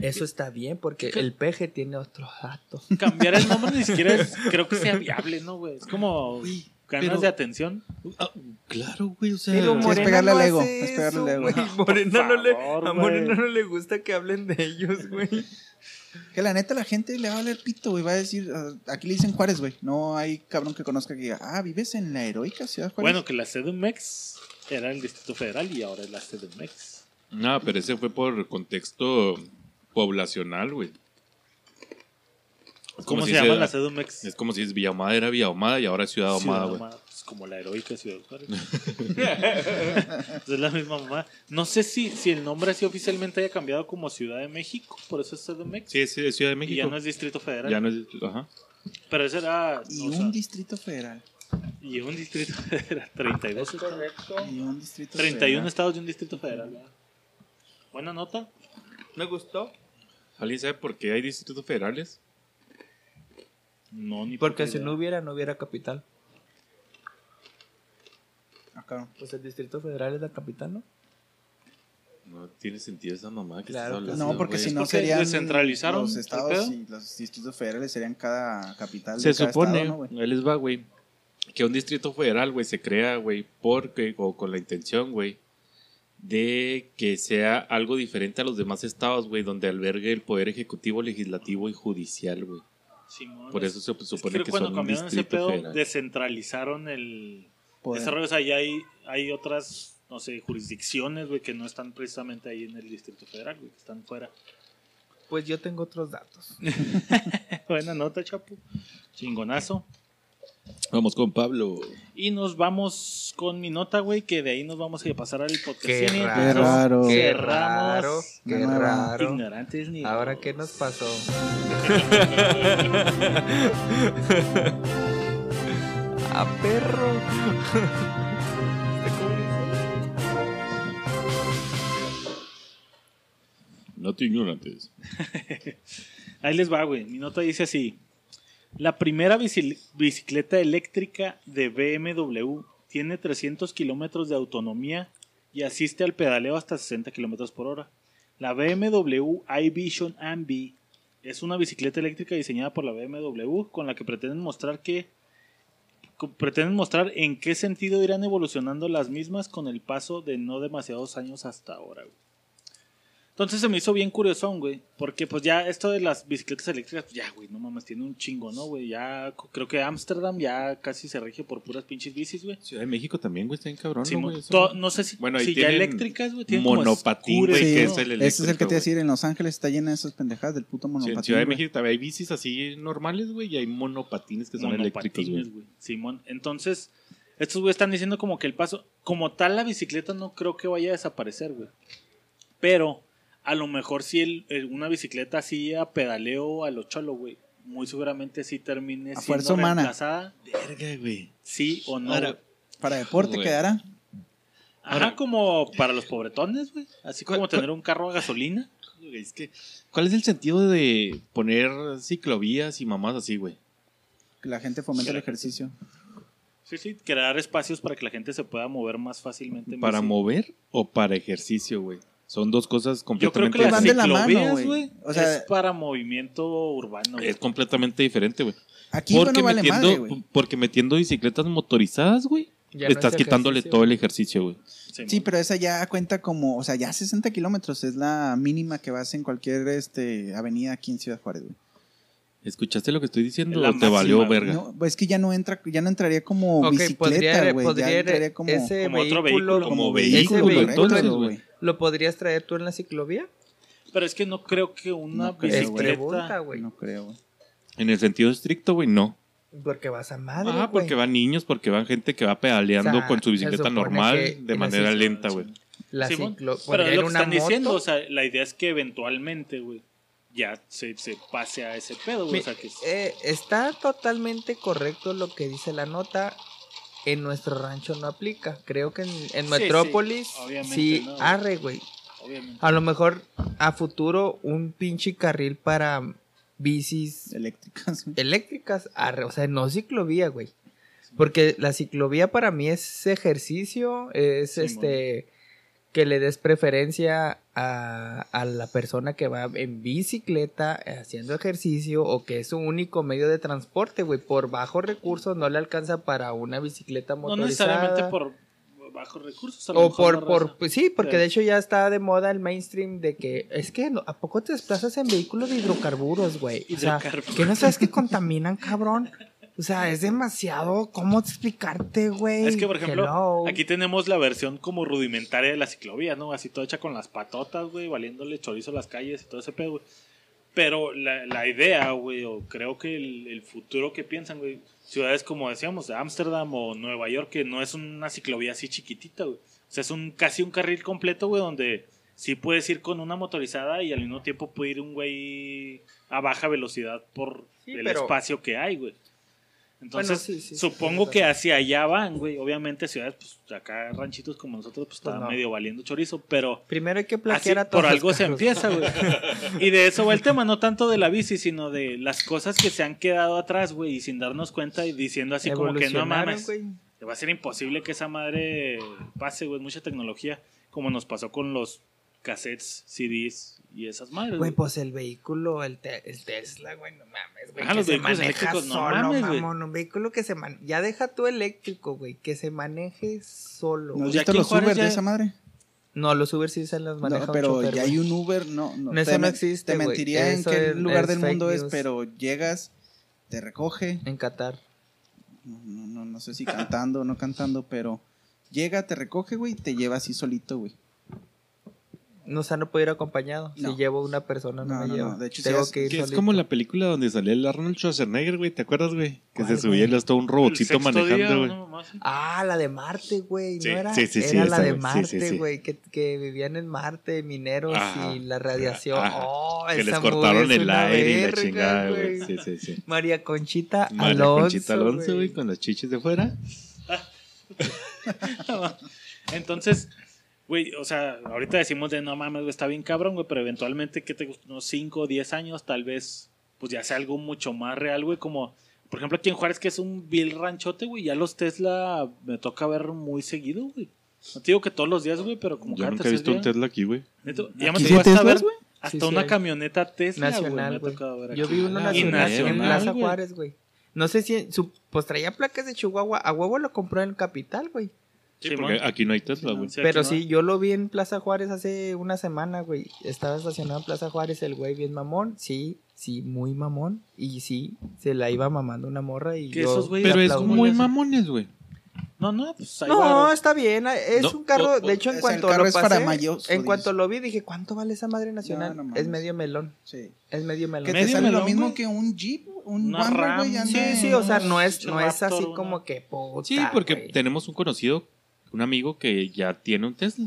Eso está bien porque el peje tiene otros datos. Cambiar el nombre ni siquiera es, creo que sea viable, ¿no, güey? Es como Güey, ganas pero- de atención. Ah, claro, güey, o sea... Pero es pegarle al ego, es pegarle al ego. Morena no le, favor, a. Morena no le gusta que hablen de ellos, güey. Que la neta la gente le va a valer pito, güey. Va a decir, ah, aquí le dicen Juárez, güey. No hay cabrón que conozca que diga, ah, vives en la heroica ciudad Juárez. Bueno, que la CDMX era el Distrito Federal y ahora es la CDMX. No, pero ese fue por contexto poblacional, güey. ¿Cómo como se si llama la CDMX? Es como si es Villa Ahumada era Villa Ahumada y ahora es Ciudad Ahumada, güey. Pues, como la heroica Ciudad Juárez. es la misma mamá. No sé si, si el nombre así oficialmente haya cambiado como Ciudad de México, por eso es CDMX. Sí, es Ciudad de y México. ya no es Distrito Federal. Ya no es... Ajá. Pero ese era. y o un sea, distrito federal. Y un Distrito Federal. 32. correcto. Y un distrito 31 federal. estados de un Distrito Federal. Buena nota. Me gustó. ¿Alguien sabe por qué hay distritos federales? No, ni Porque si idea. no hubiera, no hubiera capital. Cabrón. Pues el Distrito Federal es la capital, ¿no? No tiene sentido esa mamá que Claro estás No, porque si no serían descentralizaron los estados y los distritos federales serían cada capital Se de cada supone, estado, ¿no, ahí les va, güey, que un distrito federal, güey, se crea, güey, porque, o con la intención, güey, de que sea algo diferente a los demás estados, güey, donde albergue el poder ejecutivo, legislativo y judicial, güey. Simón, Por es- eso se supone que cuando son un cambiaron ese distrito pedo, federal. descentralizaron el Poder. desarrollo. O sea, ya hay, hay otras, no sé, jurisdicciones, güey, que no están precisamente ahí en el Distrito Federal, güey, que están fuera. Pues yo tengo otros datos. Buena nota, chapo. Chingonazo. Vamos con Pablo. Y nos vamos con mi nota, güey, que de ahí nos vamos a pasar al podcast. Qué Cine. raro. Qué raro. Qué raro. Qué raro. Ignorantes ni. Ahora, ¿qué nos pasó? ¡A perro! No te ignorantes. Ahí les va, güey. Mi nota dice así. La primera bici- bicicleta eléctrica de BMW tiene 300 kilómetros de autonomía y asiste al pedaleo hasta 60 kilómetros por hora. La BMW iVision Ambi es una bicicleta eléctrica diseñada por la BMW con la que pretenden mostrar que pretenden mostrar en qué sentido irán evolucionando las mismas con el paso de no demasiados años hasta ahora. Entonces se me hizo bien curiosón, güey. Porque pues ya esto de las bicicletas eléctricas, pues ya, güey, no mames, tiene un chingo, ¿no, güey? Ya creo que Ámsterdam ya casi se rige por puras pinches bicis, güey. Ciudad de México también, güey, está bien cabrón, Sí, ¿no, güey? Eso- no sé si, Bueno, si ya eléctricas, güey. tienen como monopatín, scooter, güey, Sí, que ¿no? es el Ese es el que eléctrico, te iba a güey. decir. En Los Ángeles está llena de esas pendejadas del puto Sí, monopatín. en Ciudad de güey. México también hay bicis así normales, güey, y hay monopatines que son eléctricos, Monopatines, güey. güey. Simón. Entonces, estos güeyes están diciendo como que el paso, como tal la bicicleta no creo que vaya a desaparecer, güey. Pero a lo mejor si el, el- una bicicleta así a pedaleo a lo cholo, güey, muy seguramente sí termine A siendo fuerza humana. reemplazada, Verga, güey. sí o no. Para deporte Güey. quedará. Ajá, como para los pobretones, güey. Así como ¿Cuál- tener un carro a gasolina. güey. Es que, ¿cuál es el sentido de poner ciclovías y mamás así, güey? Que la gente fomente el ejercicio. Sí, sí, crear espacios para que la gente se pueda mover más fácilmente. en ¿Para mover o para ejercicio, güey? Son dos cosas Yo creo completamente que las van de la mano, ciclovías, güey. O sea- es para movimiento urbano. Es completamente diferente, güey. Aquí Porque, no vale metiendo, madre, güey. porque metiendo bicicletas motorizadas, güey, Ya no estás es quitándole ejercicio. todo el ejercicio, güey. Sí, Sí, pero esa ya cuenta como, o sea, ya 60 kilómetros es la mínima que vas en cualquier este, avenida aquí en Ciudad Juárez, güey. ¿Escuchaste lo que estoy diciendo La o te valió verga? No, pues es que ya no entra, ya no entraría como Ok, bicicleta, podría, güey. podría Ya entraría como, ese como otro vehículo, vehículo. Como ese vehículo, vehículo, entonces, lo- güey. ¿Lo podrías traer tú en la ciclovía? Pero es que no creo que una No creo, pregunta, bicicleta... güey. No creo, güey. En el sentido estricto, güey, no. Porque vas a madre, Ah, porque van niños, porque van gente que va pedaleando O sea, con su bicicleta normal de manera lenta, güey. La Simón, ciclo... Pero lo que están diciendo, o sea, la idea es que eventualmente, güey, ya se, se pase a ese pedo, güey. Mi- O sea, que es- eh, está totalmente correcto lo que dice la nota. En nuestro rancho no aplica. Creo que en, en Sí, Metrópolis sí, no, arre, güey. obviamente. A lo mejor a futuro un pinche carril para bicis Eléctricas, eléctricas, arre, o sea, no ciclovía, güey. Porque la ciclovía para mí es ejercicio, es Sí, este que le des preferencia a, a la persona que va en bicicleta eh, haciendo ejercicio o que es su único medio de transporte, güey. Por bajos recursos no le alcanza para una bicicleta No motorizada. necesariamente por bajos recursos. a lo O mejor por, por, pues sí, porque Sí. de hecho ya está de moda el mainstream de que es que no- ¿a poco te desplazas en vehículos de hidrocarburos, güey? O sea, que no sabes que contaminan, cabrón. O sea, es demasiado, ¿cómo explicarte, güey? Es que, por ejemplo, Hello. aquí tenemos la versión como rudimentaria de la ciclovía, ¿no? Así toda hecha con las patotas, güey, valiéndole chorizo a las calles y todo ese pedo, güey. Pero la, la idea, güey, o creo que el, el futuro que piensan, güey, ciudades como decíamos, de Ámsterdam o Nueva York, que no es una ciclovía así chiquitita, güey. O sea, es un casi un carril completo, güey, donde sí puedes ir con una motorizada y al mismo tiempo puede ir un güey a baja velocidad por Sí, el pero- espacio que hay, güey. Entonces, Bueno, sí, sí, sí, supongo que hacia allá van, güey. Obviamente ciudades, pues acá ranchitos como nosotros, pues, Pues está no. medio valiendo chorizo, pero Primero hay que plaquear a todos por algo se empieza, güey. Y de eso va el tema, no tanto de la bici, sino de las cosas que se han quedado atrás, güey, y sin darnos cuenta y diciendo así como que no mames. güey. Va a ser imposible que esa madre pase, güey, mucha tecnología, como nos pasó con los cassettes, CDs y esas madres. Güey, pues el vehículo, el, te- el Tesla, güey, no mames, güey. Que los se vehículos maneja eléctricos, no solo, mames, güey. Un vehículo que se man... Ya deja tú eléctrico, güey. Que se maneje solo. ¿No has visto los Uber ya- de esa madre? No, los Uber sí se los maneja No, un pero chofer, ya güey. hay un Uber, no, no. Eso te no existe, Te güey. mentiría en qué es- lugar es del mundo es, news. pero llegas, te recoge, En Qatar. no, no, no, no sé si cantando o no cantando, pero llega, te recoge, güey, y te lleva así solito, güey. No, o sea, no puedo ir acompañado. No. Si llevo una persona, no, No, me no. De hecho, Tengo sí es- que ir Que es como la película donde salía el Arnold Schwarzenegger, güey. ¿Te acuerdas, güey? Que se ¿Cuál, subía le estaba un robotcito día, manejando, güey. Ah, la de Marte, güey. Sí, ¿No era? sí, sí, sí, era la esa, de güey. Sí, Marte, sí, sí. güey. Que, que vivían en Marte, mineros Ajá. y la radiación. Ajá. Oh, que les cortaron el aire y la chingada, güey. Sí, sí, sí. María Conchita María Alonso. Conchita Alonso, güey, con las chichis de fuera. Entonces, güey, o sea, ahorita decimos de no mames, güey, está bien cabrón, güey, pero eventualmente, ¿qué te gusta? Unos 5 o 10 años, tal vez, pues ya sea algo mucho más real, güey, como, por ejemplo, aquí en Juárez, que es un vil ranchote, güey, ya los Tesla me toca ver muy seguido, güey. No te digo que todos los días, güey, pero como Yo cada nunca he visto un día. Tesla aquí, güey. Ya me ¿Aquí tocó sí hay hasta Teslas, ver güey? hasta Sí, sí una hay. camioneta Tesla, güey, me Nacional, ha güey. tocado ver Yo aquí. vi uno Ah, nacional, nacional, en Plaza. Juárez, güey. No sé si su, pues traía placas de Chihuahua. A huevo lo compró en Capital, güey. Sí, Simón. porque aquí no hay Tesla, güey. Sí, Pero no. sí, yo lo vi en Plaza Juárez hace una semana, güey. Estaba estacionado en Plaza Juárez el güey bien mamón. Sí, sí, muy mamón. Y sí, se la iba mamando una morra y yo esos Pero es muy mamones, güey. No, no, pues ahí No, está bien. Es No, un carro. no, de hecho, en cuanto lo pasé, para mayos, en cuanto dices. lo vi, dije, ¿cuánto vale esa madre nacional? No, no mames. es medio melón. Sí. Es medio melón. Que te Medio sale lo mismo que un Jeep, un Ram. güey, Sí, sí, o sea, no es, no es así una- como que puta. Sí, porque tenemos un conocido, un amigo que ya tiene un Tesla.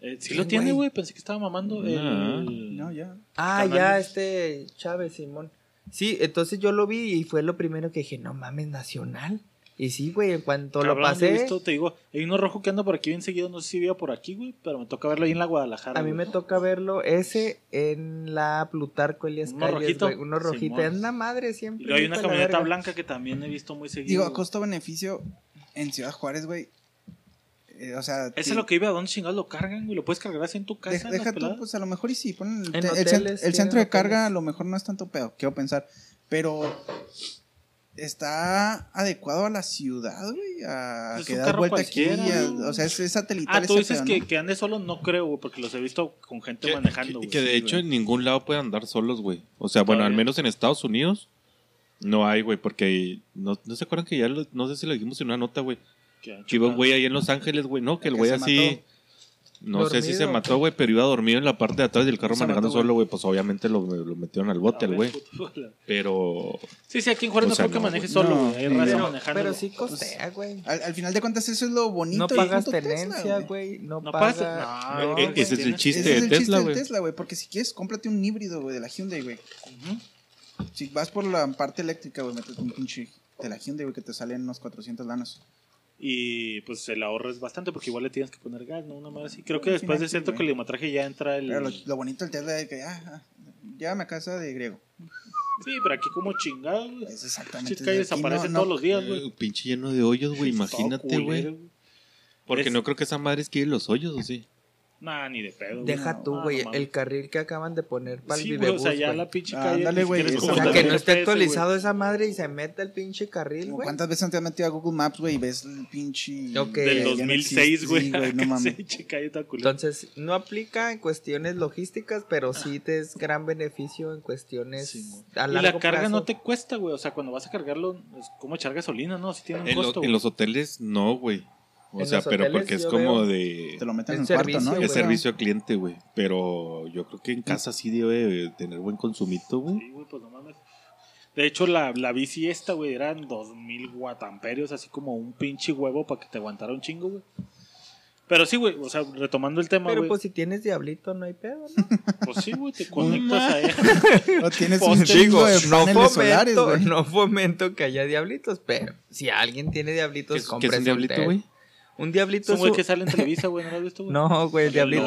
Eh, sí ¿Quién, lo tiene, güey? pensé que estaba mamando. Ah. el- No, ya. Ah, Canal. ya, este Chávez Simón. Sí, entonces yo lo vi y fue lo primero que dije, no mames, nacional. Y sí, güey, en cuanto lo Cabrón, pasé, visto, te digo, hay uno rojo que anda por aquí bien seguido, no sé si viva por aquí, güey, pero me toca verlo ahí en la Guadalajara. a mí güey. me toca verlo ese en la Plutarco Elias Uno Calles, rojito. güey, uno rojito. Una madre Y siempre. luego hay una camioneta blanca que también he visto muy seguido. Digo, güey. costo-beneficio en Ciudad Juárez, güey. Eh, o sea, Eso es lo que iba, ¿a dónde chingados lo cargan, güey? ¿Lo puedes cargar así en tu casa? Las deja tú, peladas? pues a lo mejor y sí, ponen el, hoteles, el centro de hoteles. carga a lo mejor no es tanto pedo, quiero pensar, pero está adecuado a la ciudad, güey, a Es que vuelta aquí, o sea, es, es satelital Ah, tú dices pedo, que, ¿no? que ande solo, no creo, güey, porque los he visto con gente Que, manejando, que- güey. que de sí, hecho güey. en ningún lado pueden andar solos, güey. O sea, bueno, al menos en Estados Unidos no hay, güey, porque no, no se acuerdan que ya lo- no sé si lo dijimos en una nota, güey. Que- Que iba un güey ahí en Los Ángeles, güey, no, que el güey así mató. no sé si se mató, ¿o güey, pero iba dormido en la parte de atrás del carro manejando mató, solo, güey, pues obviamente lo, lo metieron al bote güey. Pero Sí, sí, aquí en Juárez no sea, creo que no, maneje solo, No, güey. Hay raza pero- manejando. Pero sí costea, güey. Al, al final de cuentas eso es lo bonito. No pagas tenencia, güey. No, No pagas- no, no, eh, ese es el chiste Ese es de el chiste Tesla, güey. Tesla, güey, porque si quieres, cómprate un híbrido, güey, de la Hyundai, güey. Si vas por la parte eléctrica, güey, métete un pinche de la Hyundai, güey, que te salen unos 400 lanas. Y pues el ahorro es bastante porque igual le tienes que poner gas, ¿no? Una más así. Creo que después de cierto kilometraje ya entra el. Pero lo, lo bonito del Tesla es que, ah, ah, llévame a casa de griego. Sí, pero aquí como chingado, güey. Es exactamente. Chis calles no- todos los días, güey. eh, pinche lleno de hoyos, güey, imagínate, güey. Porque Es- no creo que esa madre esquive los hoyos, ¿o sí? Nah, ni de pedo. Deja No, tú, no, güey, no el carril que acaban de poner para Sí, el güey, o sea, ya güey. la pinche Ah, calle. ándale, güey, o sea, que no esté actualizado esa madre y se meta el pinche carril, güey. ¿Cuántas veces te has metido a Google Maps, güey, y ves el pinche. Del ya no 2006, existe? güey. Sí, güey, no mames. Entonces, no aplica en cuestiones logísticas, pero sí te es gran beneficio en cuestiones Sí, a Y largo la carga plazo. no te cuesta, güey. O sea, cuando vas a cargarlo, es como echar gasolina, ¿no? Si tiene un En, lo- costo. en los hoteles no, güey. O En sea, pero hoteles porque es como veo- de... Te lo meten en el cuarto, ¿no? Es servicio al cliente, güey. Pero yo creo que en casa sí debe tener buen consumito, güey. Sí, güey, pues no mames. De hecho, la, la bici esta, güey, eran 2000 guatamperios, así como un pinche huevo para que te aguantara un chingo, güey. Pero sí, güey, o sea, retomando el tema, Pero güey. pues si tienes diablito no hay pedo, ¿no? Pues sí, güey, te conectas a él. O tienes Poste, un chingo de no paneles solares, fomento, güey. no fomento que haya diablitos, pero si alguien tiene ¿Qué diablitos, es, qué es un diablito, güey? Un Es diablito un es güey un- que sale en Televisa, güey, ¿no lo has visto, güey? No, güey, el diablito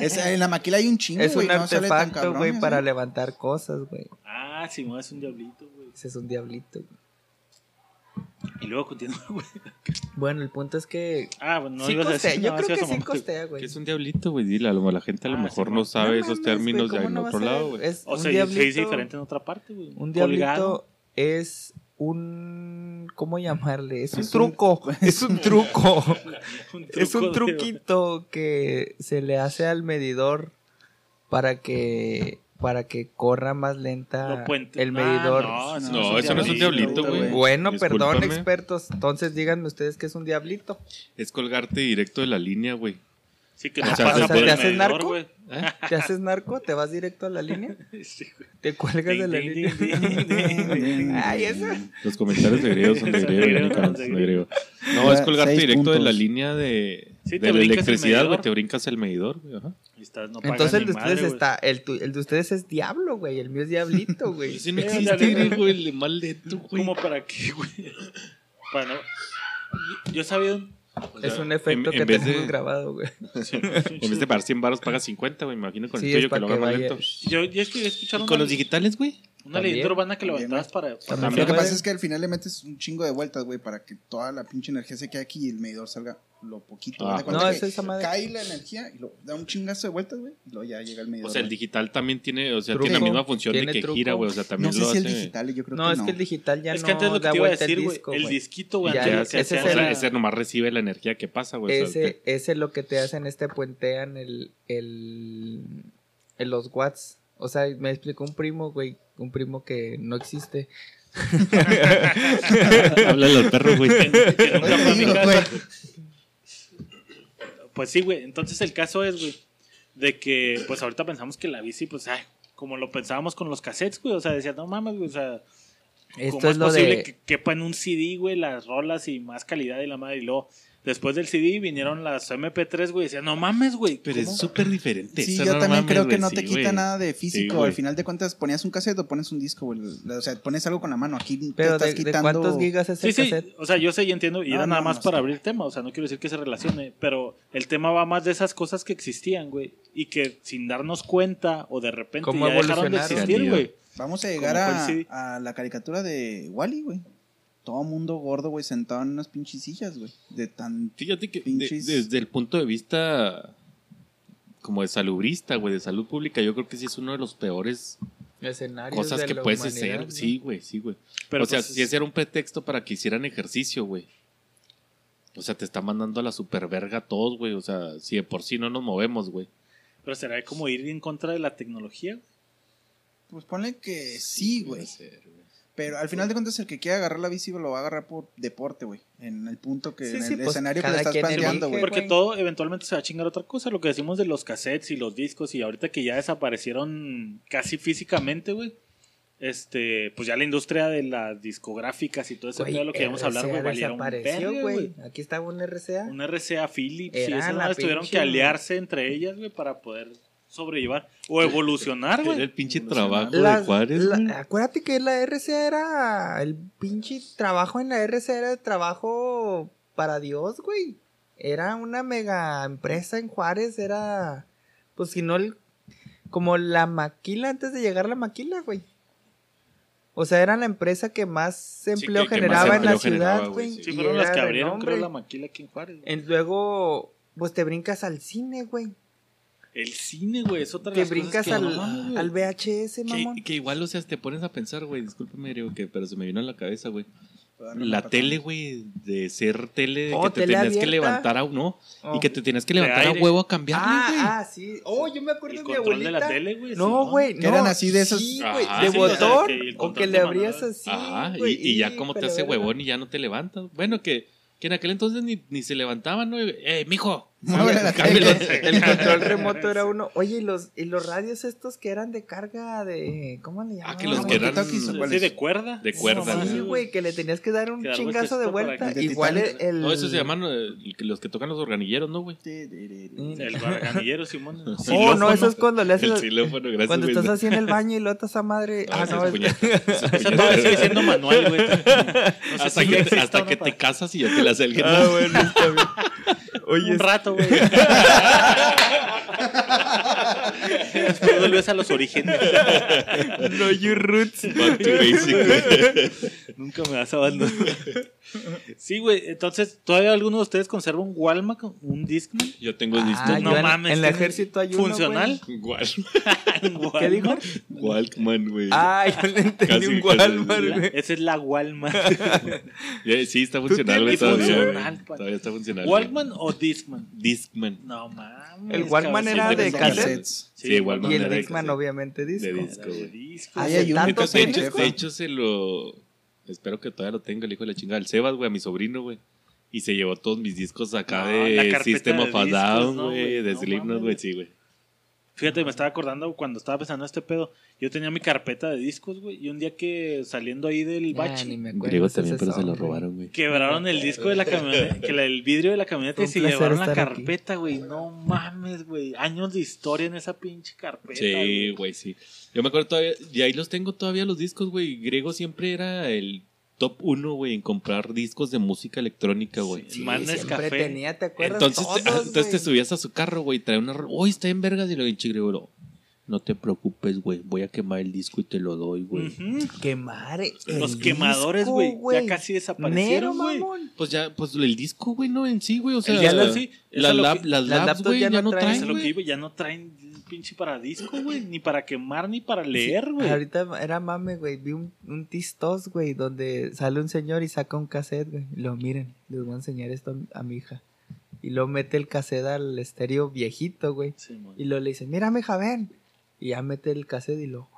Es- en la maquila hay un chingo, es güey. un no artefacto, güey, cabrones, para levantar cosas, güey. Ah, sí, no, es un diablito, güey. Ese es un diablito. güey. Y luego continúa, güey. Bueno, el punto es que Ah, bueno, no sí ibas a decir Yo no, creo que sí costea, güey. ¿Qué es un diablito, güey? Dile, a lo- la gente a lo Ah, mejor sí, no no. sabe No esos términos güey, ¿cómo en no otro lado, güey. Es O un sea, diablito, se dice diferente en otra parte, güey. Un Colgado. diablito es un ¿cómo llamarle? Es un Es un- truco, es un truco. Un Es un de- truquito que se le hace al medidor para que para que corra más lenta el Ah, medidor. no, eso No, eso no es un diablito, güey. Bueno, perdón, expertos. Entonces díganme ustedes que es un diablito. Es colgarte directo de la línea, güey. Sí, que Ah, no o sea, pasa ¿te el haces medidor, narco? güey. ¿Te haces narco? ¿Te vas directo a la línea? Sí, güey. ¿Te cuelgas de la Ding, línea? Ay, eso. Los comentarios de griego son de griego, son no, de griego. Es colgarte directo de la línea de, Sí, te de la electricidad, güey. Te brincas el medidor, güey. Ajá. Y estás- no Entonces el de ustedes madre, güey. está, el, tu- el de ustedes es diablo, güey. El mío es diablito, güey. Ese no Eh, existe, griego, el de mal de tu, güey. ¿Cómo para qué, güey? Para no- Yo sabía. O sea, Es un efecto en- que en vez tenemos de- grabado, güey. sí, En vez de pagar 100 baros, pagas 50, güey. Imagino con Sí, el es tuyo que lo haga más lento. Yo ya es que escucharon ¿Y con los digitales, güey? Una leyenda urbana que También, levantabas para. También Lo que pasa es que al final le metes un chingo de vueltas, güey, para que toda la pinche energía se quede aquí y el medidor salga lo poquito. Ah. No, es esa madre. Cae la energía y lo, da un chingazo de vueltas, güey, y luego ya llega el medidor. O sea, el digital también tiene, o sea, Truco. tiene la misma función de que truco. gira, güey. O sea, también No sé lo si hace. el digital, yo creo No, que es no. que el digital ya es no que antes lo que te iba a el decir, güey. disco, El güey. disquito, güey. Lo ese es el- nomás recibe la energía que pasa, güey. Ese, es lo que te hacen este puentean el, el, el los watts. O sea, me explicó un primo, güey, un primo que no existe. Háblale al perro, güey. que nunca Oye, fue a mi digo, casa. güey, Pues sí, güey. Entonces el caso es, güey, de que, pues ahorita pensamos que la bici, pues, ay, como lo pensábamos con los cassettes, güey. O sea, decías, no mames, güey, o sea, Esto ¿cómo es es lo posible de... que quepa en un CD, güey, las rolas y más calidad y la madre? Y luego, Después del CD vinieron las MP3, güey. Decían, no mames, güey. Pero ¿cómo? es súper diferente. Sí, eso, yo no también mames, creo que güey, no te sí, quita güey. nada de físico. Al final de cuentas, ponías un cassette o pones un disco, güey. O sea, pones algo con la mano. Aquí te estás de, de quitando. cuántos gigas es Sí, el sí, cassette? o sea, yo sé y entiendo, y No, era no, nada no más para abrir tema, o sea, no quiero decir que se relacione, pero el tema va más de esas cosas que existían, güey, y que sin darnos cuenta o de repente ¿Cómo ya dejaron de existir, güey. Vamos a llegar a, a la caricatura de Wally, güey. Todo mundo gordo, güey, sentado en unas pinches sillas, güey. De tan. Fíjate que de- desde el punto de vista como de salubrista, güey, de salud pública, yo creo que sí es uno de los peores Escenarios cosas de que la puedes hacer. ¿no? Sí, güey, sí, güey. Pero o sea, pues, si ese era un pretexto para que hicieran ejercicio, güey. O sea, te está mandando a la superverga a todos, güey. O sea, si de por sí no nos movemos, güey. pero será como ir en contra de la tecnología. Pues ponle que sí, güey. puede ser, güey. Pero al final de cuentas, el que quiera agarrar la bici lo va a agarrar por deporte, güey. En el punto que. Sí, en sí, el pues, escenario que le estás planteando, güey. Porque todo eventualmente se va a chingar otra cosa, lo que decimos de los cassettes y los discos, y ahorita que ya desaparecieron casi físicamente, güey. Este, pues ya la industria de las discográficas y todo ese pedo, lo que íbamos a hablar, güey, valieron güey. Aquí estaba un RCA. Un RCA Philips y Era esas la madres tuvieron pinche- que aliarse entre ellas, güey, para poder sobrellevar o evolucionar, Era güey. el pinche trabajo Las- de Juárez, la- acuérdate que la RCA era el pinche trabajo en la RCA era el trabajo para Dios, güey. Era una mega empresa en Juárez, era pues si no el como la maquila antes de llegar a la maquila, güey. O sea, era la empresa que más empleo que- que más generaba en la generaba, ciudad, güey, sí. Fueron las que abrieron, creo, la maquila aquí en Juárez. luego, pues te brincas al cine, güey. El cine, güey, es otra de Te las cosas brincas que al, no mames, güey. al VHS, mamón. Que, que igual, o sea, te pones a pensar, güey, discúlpame, Diego, que, pero se me vino a la cabeza, güey. La tele, güey, de ser tele, de Oh, que te tenías que levantar a uno Oh. y que te tenías que levantar a huevo a cambiarle, güey. Ah, ah, sí. Oh, yo me acuerdo El de mi de abuelita. la tele, güey. No, güey, Que no. eran así de esos- Sí, güey, Ajá, de sí, botón. que o que le manual. abrías así. Ajá, y, ya como te hace huevón y ya no te levantas. Bueno, que, que en aquel entonces ni, ni se levantaban, ¿no? Eh, mijo. La tele. El control remoto era uno. Oye, y los, y los radios estos que eran de carga de. ¿Cómo le llaman? Ah, que los que eran. Sí, de cuerda. De cuerda, No, Sí, güey, que le tenías que dar un Que chingazo de vuelta. Igual el. El- No, eso se llaman eh, los que tocan los organilleros, ¿no, güey? El barganillero, Simón. Oh, no, eso es cuando le haces. El xilófono, gracias, Cuando estás así en el baño y lo atas a madre. Ah, Ah, no, Eso todavía sigue siendo manual, güey. Hasta que, te casas y ya te la hace alguien. Ah, bueno, está bien. Oye, Un rato, güey. Después vuelves a los orígenes. no you roots. Back to basic, güey. Nunca me vas a abandonar. Sí, güey. Entonces, ¿todavía alguno de ustedes conserva un Walmart, un Discman? Yo tengo Ah, disco. no mames, En el ¿tiene ejército hay uno, ¿Funcional? Igual. ¿Qué dijo? Walkman, güey. Ah, yo le entendí Casi, un. Walmart, güey. Esa es la Walmart. Sí, está funcional, güey, todavía, funcional, Todavía está funcional. ¿Walkman o Discman? Discman. No mames. El Walkman era de. Cassettes. Sí, Walkman Y el era de Dixman, cassette. obviamente, disco. De disco, güey. disco. Ahí hay un Acetato, Entonces, de, ¿tienes, hecho, de hecho, se lo. Espero que todavía lo tenga el hijo de la chingada. El Sebas, güey, a mi sobrino, güey. Y se llevó todos mis discos acá No, de System of a Down, güey. de no Slipknot, güey. Sí, güey. Fíjate, me estaba acordando cuando estaba pensando este pedo. Yo tenía mi carpeta de discos, güey. Y un día que saliendo ahí del Ya, bache, ni me acuerdo Griego también, pero se lo robaron, güey. quebraron el disco de la camioneta, que la- el vidrio de la camioneta y se llevaron la aquí. carpeta, güey. No mames, güey. Años de historia en esa pinche carpeta. Sí, güey. güey, sí. Yo me acuerdo todavía, y ahí los tengo todavía los discos, güey. Griego siempre era el top uno, güey, en comprar discos de música electrónica, güey. Sí, Nescafé. tenía, ¿te acuerdas? Entonces, te, Todos, entonces te subías a su carro, güey, y traía una... Uy, está en vergas, y lo Griego, lo, no te preocupes, güey, voy a quemar el disco y te lo doy, güey. Quemar el Los quemadores, güey. Ya casi desaparecieron, güey. Pues ya, pues el disco, güey, no en sí, güey, o sea... El disco, sí. La lo lab- que- las las labs, güey, ya ya, no traen, traen, ya no traen pinche para disco, güey. Ni para quemar, ni para leer, güey. Ahorita era mame, güey. Vi un, un tistos, güey, donde sale un señor y saca un cassette, güey. Y lo miren, les voy a enseñar esto a mi hija. Y lo mete el cassette al estéreo viejito, güey. Sí. Y lo le dice, mírame, Javen. Y ya mete el cassette y lo.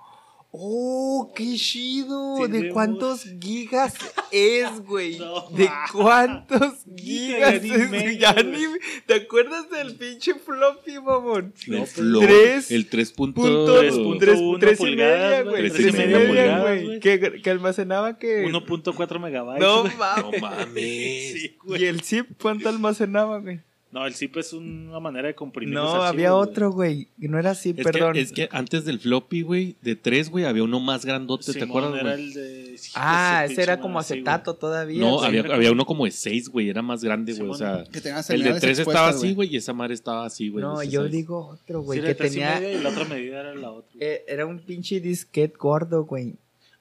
Oh, qué chido. ¿De cuántos gigas es, güey? No, ¿De cuántos Giga, gigas es? medio, Ya güey. ni- ¿Te acuerdas del pinche floppy, mamón? El tres el 3. Punto, Tres tres, punto tres, uno tres y pulgadas, media, güey, y media güey. Que, que almacenaba que... 1.4 megabytes. No güey. No mames. mames. Sí, ¿Y el zip cuánto almacenaba, güey? No, el zip es una manera de comprimir. No, los archivos, había güey. otro, güey. No era zip, Es perdón. que, es que antes del floppy, güey, de 3, güey, había uno más grandote, ¿te acuerdas, era güey? el de... Ah, ese ese era como acetato todavía. No, había, había uno como de 6, güey, era más grande, güey, o sea... Que El de 3 estaba así, güey, y esa madre estaba así, güey. No, yo digo otro, güey, Sí, que tres tenía... media y la otra medida era la otra. eh, era un pinche disquete gordo, güey.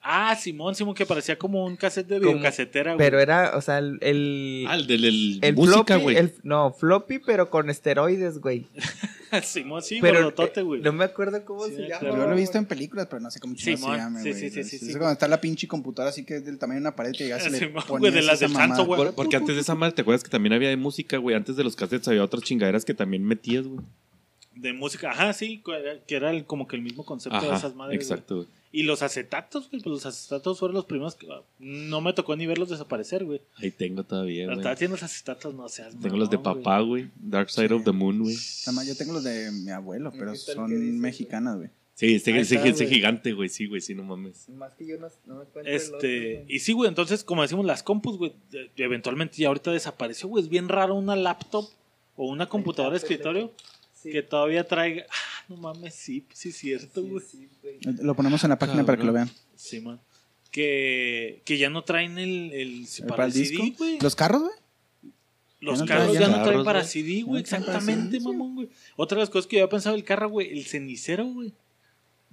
Ah, Simón, Simón, que parecía como un cassette de videocasetera, güey. Pero era, o sea, el... El, Ah, el del el el música, güey. el- no, floppy, pero con esteroides, güey. Simón, sí, pero güey. eh, no me acuerdo cómo Sí, se llama. Yo lo he visto en películas, pero no sé cómo chingados se Simón, llama, sí, güey. sí, sí, Es- sí, es sí. cuando está la pinche computadora así que es del tamaño de una pared y ya se le Simón, güey, de las santo, mamada. güey. Por- porque antes de esa madre, ¿te acuerdas que también había de música, güey? Antes de los cassettes había otras chingaderas que también metías, güey. De música, ajá, sí, que era el- como que el mismo concepto de esas madres. güey. exacto, güey. Y los acetatos, güey, pues los acetatos fueron los primeros que ah, no me tocó ni verlos desaparecer, güey. Ahí tengo todavía, güey. Estaba haciendo los acetatos, no seas Tengo los de papá, güey. Dark Side Sí. of the Moon, güey. Nada más, yo tengo los de mi abuelo, pero ¿Qué tal que son mexicanas, güey. Sí, ese, Ahí ese- gigante, güey. Sí, güey, sí, no mames. Más que yo no, no me encuentro el Este, otro, y sí, güey, entonces, como decimos, las compus, güey, eventualmente ya ahorita desapareció, güey. Es bien raro una laptop o una computadora de escritorio Sí. que todavía traiga. No mames, sí, sí, es cierto, güey. sí. Lo ponemos en la página para que lo vean. Sí, man. Que, que ya no traen el, el, ¿El para el CD, disco? güey. ¿Los carros, güey? Los Ya no carros ya no traen carros, para. CD, güey. Exactamente, mamón, güey. Otra de las cosas que yo había pensado del carro, güey, el cenicero, güey.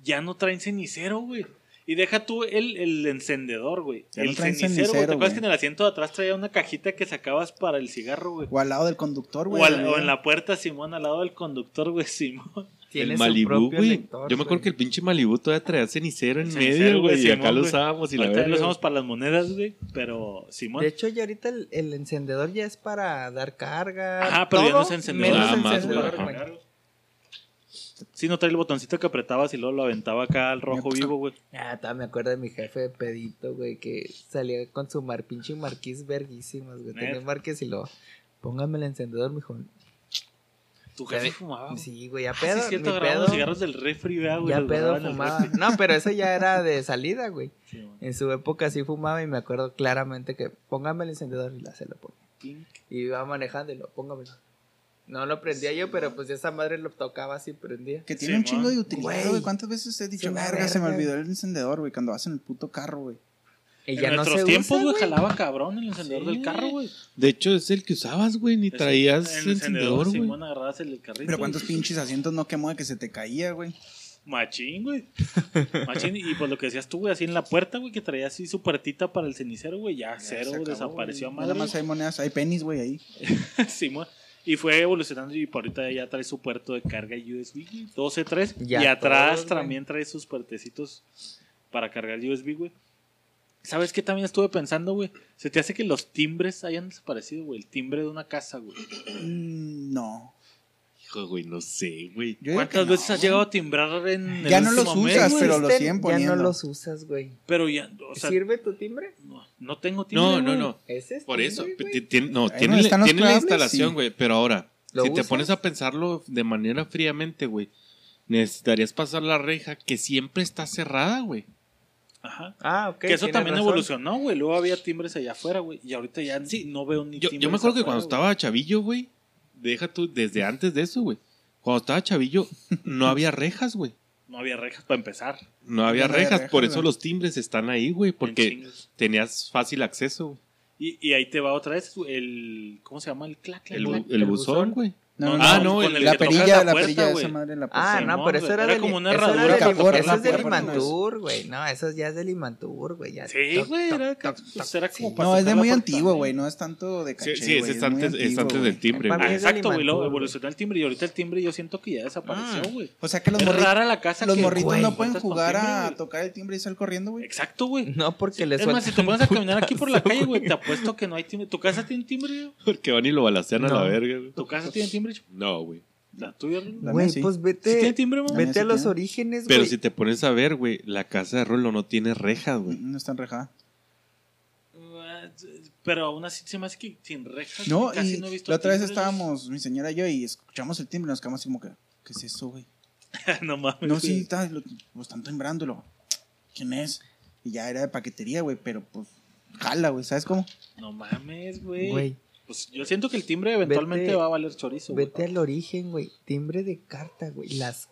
Ya no traen cenicero, güey. Y deja tú el, el encendedor, güey. Ya el no traen cenicero, güey. ¿Te cenicero, acuerdas que en el asiento de atrás traía una cajita que sacabas para el cigarro, güey? O al lado del conductor, güey. O, al- o en la puerta, Simón, al lado del conductor, güey, Simón. Tiene el su Malibu, propio güey. lector, Yo me acuerdo que el pinche Malibu todavía traía cenicero en Cenicero, medio, güey. Y acá lo usábamos y la ya lo usamos para las monedas, güey. Pero, Simón. De hecho, ya ahorita el, el encendedor ya es para dar carga. Ajá, pero ya no es encendedor. menos Nada más, encendedor, güey. Sí, no trae el botoncito que apretabas y luego lo aventaba acá al rojo vivo, güey. Ah, todavía me acuerdo de mi jefe de pedito, güey, que salía con su mar, pinche marquís verguísimas, güey. Tenía ¿Neta? marqués y lo, póngame el encendedor, mijo. Tu jefe fumaba. güey. Sí, güey, ya Ah, sí, pedo, cierto, mi pedo, los cigarros del refri, vea, güey. ya pedo fumaba. No, pero eso ya era de salida, güey. Sí. En su época sí fumaba y me acuerdo claramente que póngame el encendedor y la se lo ponía. Pink. Y iba manejando y lo, póngamelo. No lo prendía yo, pero pues esa madre lo tocaba así, prendía. Que tiene Sí, un chingo de utilidad, Güey. ¿Cuántas veces he dicho, verga, se me olvidó el encendedor, güey, cuando vas en el puto carro, güey? En ya no nuestros se tiempos, güey, güey. jalaba cabrón el encendedor Sí. del carro, güey. De hecho, es el que usabas, güey. Ni traías el encendedor, güey. Simón, agarrabas el carrito. Pero cuántos pinches asientos no quemó de que se te caía, güey. Machín, güey. Machín. Y pues lo que decías tú, güey, así en la puerta, güey, que traía así su puertita para el cenicero, güey, ya, Ya cero, acabó, desapareció a güey. madre. Nada más hay monedas, hay pennies, güey, ahí. Simón. Y fue evolucionando y por ahorita ya trae su puerto de carga USB, güey, 12.3. Ya y atrás todos, güey. también trae sus puertecitos para cargar USB, güey. ¿Sabes qué también estuve pensando, güey? Se te hace que los timbres hayan desaparecido, güey. El timbre de una casa, güey. Mm, no. Hijo, güey, no sé, güey. Yo ¿Cuántas veces no, has güey. llegado a timbrar en el Ya no los último usas, güey? pero lo Existen, siguen Ya poniendo. no los usas, güey. Pero ya, o sea, ¿Sirve tu timbre? no, no tengo timbre. No, no, no. ¿Ese es Por timbre, eso, güey? no, Ahí tiene, los la instalación, sí. güey, pero ahora, ¿Lo si te pones a pensarlo de manera fríamente, güey, necesitarías pasar la reja que siempre está cerrada, güey. Ajá. Ah, ok. que eso también razón. evolucionó, güey. Luego había timbres allá afuera, güey. Y ahorita ya Sí. no veo ni Yo, timbres yo me acuerdo que afuera, cuando estaba chavillo, güey, deja tú, desde antes de eso, güey, cuando estaba chavillo, no había rejas, güey. No había rejas para empezar. No había No había rejas, por eso los timbres están ahí, güey, porque tenías fácil acceso, güey. Y, y ahí te va otra vez el. ¿Cómo se llama? El clac, clac, El, bu- clac. el el buzón, buzón. güey. No, No, Ah, no, no, con el- la que perilla, la perilla de esa madre la Ah, no, pero eso era, Era del, como una eso era herradura del- para correr eso es del puerta, ¿no? Imantur, güey. No, eso ya es del Imantur, güey. Sí, güey. Era, pues, era como Sí. para No, es de muy antiguo, ¿no? güey. No es tanto de Sí, caché, sí, güey, es muy antes, es antiguo, antes güey. del timbre, es del Exacto, güey. Luego evolucionó el timbre y ahorita el timbre yo siento que ya desapareció, Ah. güey. O sea que los Es morritos, los morritos no pueden jugar a tocar el timbre y salir corriendo, güey. Exacto, güey. No, porque le Es más, si te pones a caminar aquí por la calle, güey, te apuesto que no hay timbre. ¿Tu casa tiene timbre? güey? Porque van y lo balacean a No. la verga, güey. ¿Tu casa tiene timbre? No, güey. La tuya? La Güey, sí. pues ¿Sí tiene vete, timbre, mamá? vete a sí los tiene. orígenes, Pero güey. si te pones a ver, güey, la casa de Rolo no tiene rejas, güey. No está enrejada. Pero aún así se me hace que sin rejas. No, güey, casi y no he visto la otra vez timbres. estábamos, mi señora y yo, y escuchamos el timbre y nos quedamos así como que, ¿qué es eso, güey? no mames. No, sí, está, lo, lo están timbrándolo. ¿Quién es? Y ya era de paquetería, güey, pero pues, jala, güey, ¿sabes cómo? No mames, güey. Güey, Pues yo siento que el timbre eventualmente Vete- va a valer chorizo. güey. vete al origen, güey. Timbre de carta, güey. Las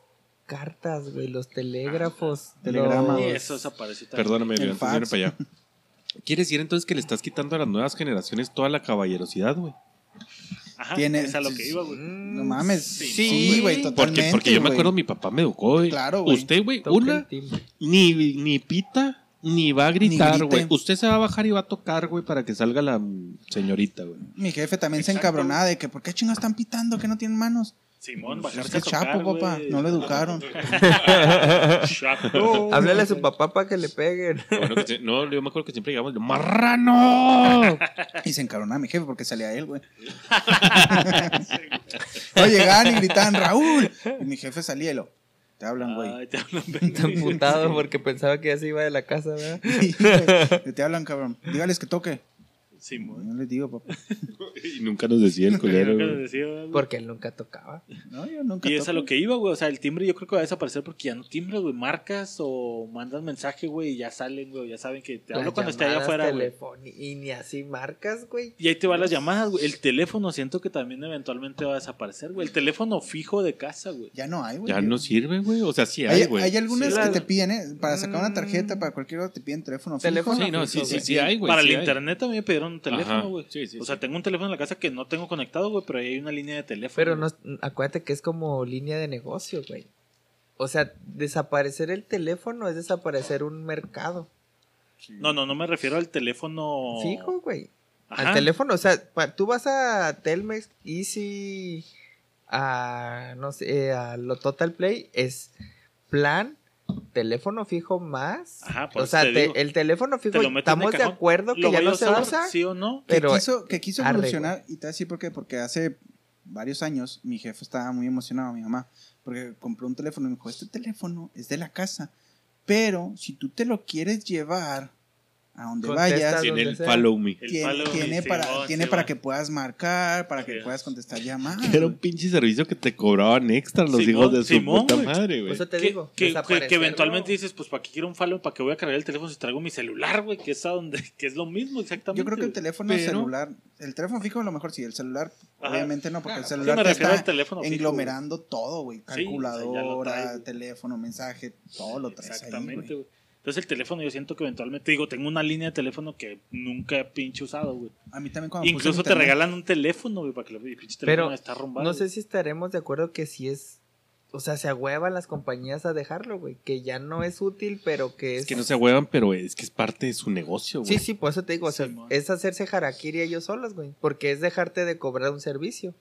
cartas, güey. Los telégrafos. Telegrama. Y los- eso desapareció también. Perdóname, antes de fax. para allá. ¿Quieres decir entonces que le estás quitando a las nuevas generaciones toda la caballerosidad, güey? Ajá, Tiene- es a lo que iba, güey. No mames. Sí, Sí, güey, totalmente. Porque, porque yo me acuerdo, mi papá me educó, güey. Claro, güey. Usted, güey, Toca una, ni, ni pita, ni va a gritar, güey. Usted se va a bajar y va a tocar, güey, para que salga la señorita, güey. Mi jefe también se encabronaba de que, ¿por qué chingados están pitando que no tienen manos? Simón, Pues bajarse es a tocar, chapo, papá, no lo educaron. Chapo. Háblale a su papá para que le peguen. Bueno, que no, yo me acuerdo que siempre llegamos, ¡marrano! Y se encabronaba mi jefe porque salía él, güey. no llegaban y gritaban, Raúl. Y mi jefe salía y lo, te hablan, güey. Ay, te hablan Está emputado porque pensaba que ya se iba de la casa, ¿verdad? Te hablan, cabrón. Dígales que toque. Simón. No les digo, papá. Y nunca nos decía el culero, Nunca les decía, güey. Porque él nunca tocaba. No, yo nunca Y es a lo que iba, güey. O sea, el timbre yo creo que va a desaparecer porque ya no timbres, güey. Marcas o mandas mensaje, güey, y ya salen, güey. Ya saben que te hablo Las cuando esté allá afuera, güey. Y ni así marcas, güey. Y ahí te van las llamadas, güey. El teléfono siento que también eventualmente va a desaparecer, güey. El teléfono fijo de casa, güey. Ya no hay, güey. Ya no sirve, güey. O sea, sí hay, güey. hay algunas Sí, que te piden, ¿eh? Para sacar una tarjeta, Mm. para cualquier cosa te piden teléfono. Teléfono fijo. Sí, no, sí, fijo, sí, sí hay, güey. Para sí el hay. internet también me pidieron un teléfono, güey. Sí, sí, o sea, sí. tengo un teléfono en la casa que no tengo conectado, güey, pero ahí hay una línea de teléfono. Pero no, acuérdate que es como línea de negocio, güey. O sea, desaparecer el teléfono es desaparecer un mercado. No, no, no me refiero al teléfono. Fijo, güey. Al teléfono, o sea, pa- tú vas a Telmex, Easy, a, no sé, a lo Total Play, es plan, teléfono fijo más. Ajá, por o sea, te te- digo. el teléfono fijo, Te estamos de acuerdo que ¿Lo ya no se usa. ¿Sí o no? Que Pero quiso, que quiso evolucionar, y te voy a decir por qué, porque hace varios años mi jefe estaba muy emocionado, mi mamá, porque compró un teléfono y me dijo, este teléfono es de la casa, pero si tú te lo quieres llevar a donde Contesta vayas, Tiene el sea. follow me. El tiene, follow me, tiene para, Simón, tiene Simón. para que puedas marcar, para que Sí. puedas contestar llamadas. Era un pinche servicio que te cobraban extra los Simón, hijos de su Simón, puta madre, güey. eso te que, digo, que- que- que eventualmente dices, pues, ¿para qué quiero un follow? ¿Para qué voy a cargar el teléfono si traigo mi celular, güey? Que es a donde, que es lo mismo, exactamente. Yo creo que el teléfono Pero- celular, el teléfono fijo a lo mejor sí, el celular Ajá. obviamente no, porque el celular me te está teléfono fijo, englomerando todo, güey, Sí, o sea, ya lo calculadora, teléfono, mensaje, todo lo traes Exactamente, güey. Entonces el teléfono yo siento que eventualmente, digo, tengo una línea de teléfono que nunca he pinche usado, güey. A mí también cuando Incluso te internet- regalan un teléfono, güey, para que el pinche Pero teléfono está arrumbado. No sé güey. si estaremos de acuerdo que si es. O sea, se agüevan las compañías a dejarlo, güey. Que ya no es útil, pero que es. Es que no se huevan, pero es que es parte de su negocio, güey. Sí, sí, por eso te digo. O sea, Simón. es hacerse harakiri ellos solos, güey. Porque es dejarte de cobrar un servicio.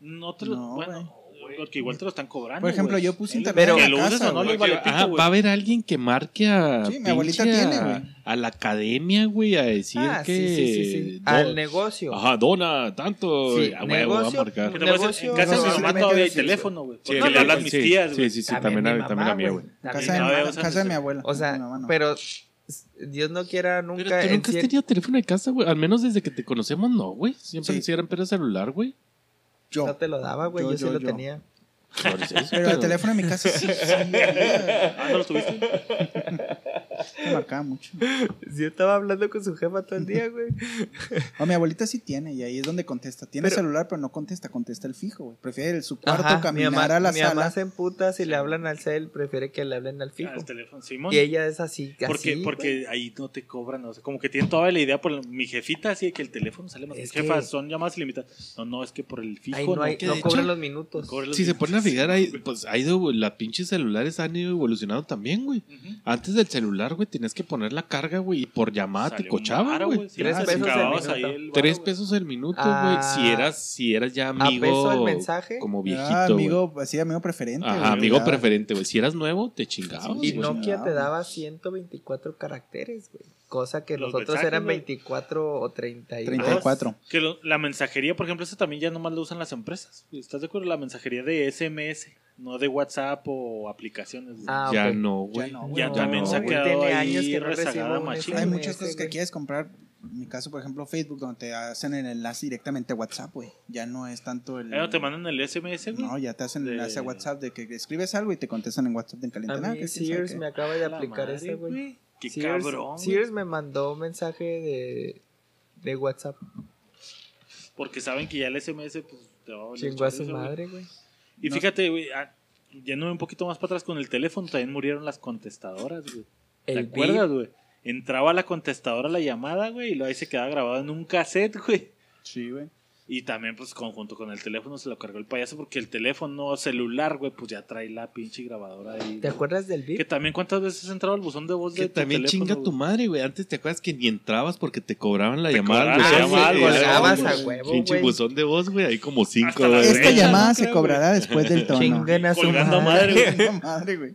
No, te No, lo- bueno, porque igual te lo están cobrando. Por ejemplo, güey. yo puse internet Pero- que en lo la casa, no les vale pito, Ah, va a haber alguien que marque a, Sí, mi abuelita tiene, a- güey. a la academia, güey, a decir ah, que sí, sí, sí, sí. Al negocio. Ajá, dona tanto. Sí, a huevo, va a negocio, marcar. Negocio- en casa de mi mamá todavía hay sí, sí. teléfono, güey. Porque Sí, le hablan sí, mis sí, tías, Sí, güey. sí, sí, también, mi a, mamá, también a mí, güey. Casa de, mi- abuela. O sea, pero Dios no quiera nunca. Pero tú nunca has tenido teléfono de casa, güey. Al menos desde que te conocemos, no, güey. Siempre Sí. sí. eran pero celular, güey. Yo. No te lo daba, güey. Yo, Yo, sí yo, lo yo. tenía. Pero el teléfono en mi casa sí, sí, había. Ah, ¿no lo tuviste? Me marcaba mucho. Sí, yo estaba hablando con su jefa todo el día, güey. No, mi abuelita sí tiene, y ahí es donde contesta. Tiene Pero- celular, pero no contesta, contesta el fijo, güey. Prefiere su cuarto, Ajá, mi caminar mamá, a la mi sala. mamá se emputa si le hablan al cel, prefiere que le hablen al fijo. el teléfono, Simón. Y ella es así, Porque, así, porque güey. ahí no te cobran, o sea, como que tienen toda la idea por mi jefita, así de que el teléfono sale más. Es Jefa, que- son llamadas ilimitadas. No, no, es que por el fijo Ahí no, hay, que no de cobran hecho- los minutos. Cobran los Si se ponen a fijar, ahí, pues ha ido, las pinches celulares han ido evolucionando también, güey. Antes del celular, güey, tenías que poner la carga, güey, y por llamada te Salió cochaba, varo, güey. Sí, Tres te pesos el minuto. ahí el varo, Tres pesos el minuto, Ah, güey. Si eras, si eras ya amigo. peso el mensaje? Como viejito. Ah, amigo, así, amigo preferente. Ajá, güey, amigo ya. preferente, güey. Si eras nuevo, te chingabas. Sí, Y. Nokia no, te daba 124 caracteres, güey. Cosa que Los nosotros mensajes, eran güey. 24 o 32. 34. Que lo- la mensajería, por ejemplo, esa también ya nomás la usan las empresas. ¿Estás de acuerdo? La mensajería de SMS, no de WhatsApp o aplicaciones. Ah, ya no, güey. Ya no, Ya no, también se ha quedado Tiene ahí años que no rezagada machín. Hay muchas cosas que quieres comprar. En mi caso, por ejemplo, Facebook, donde te hacen el enlace directamente a WhatsApp, güey. Ya no es tanto el. Eh, ¿no te mandan el SMS, güey? No, ya te hacen el De- enlace a WhatsApp de que escribes algo y te contestan en WhatsApp en caliente. A mí sabe Sears me acaba de aplicar ese, güey. Qué Sears, cabrón. Sears me mandó un mensaje de, de WhatsApp. Porque saben que ya el SMS pues, te va a Chingó a su madre, güey. Y No. fíjate, güey, ah, yéndome un poquito más para atrás con el teléfono, también murieron las contestadoras, güey. ¿Te acuerdas, güey? Entraba la contestadora la llamada, güey, y ahí se quedaba grabado en un cassette, güey. Sí, güey. Y también, pues, conjunto con el teléfono se lo cargó el payaso porque el teléfono celular, güey, pues ya trae la pinche grabadora ahí. ¿Te acuerdas del Que VIP? también, ¿cuántas veces has entrado al buzón de voz de Que tu también teléfono, chinga güey? tu madre, güey. Antes te acuerdas que ni entrabas porque te cobraban la Te llamada. cobraban al la buzón, llamada, güey. Era a huevo, Pinche güey. buzón de voz, güey. Ahí como cinco, la. Esta llamada ¿no? se Creo, cobrará después del tono. Chinguen a su Colgando madre. madre, güey. Madre, güey.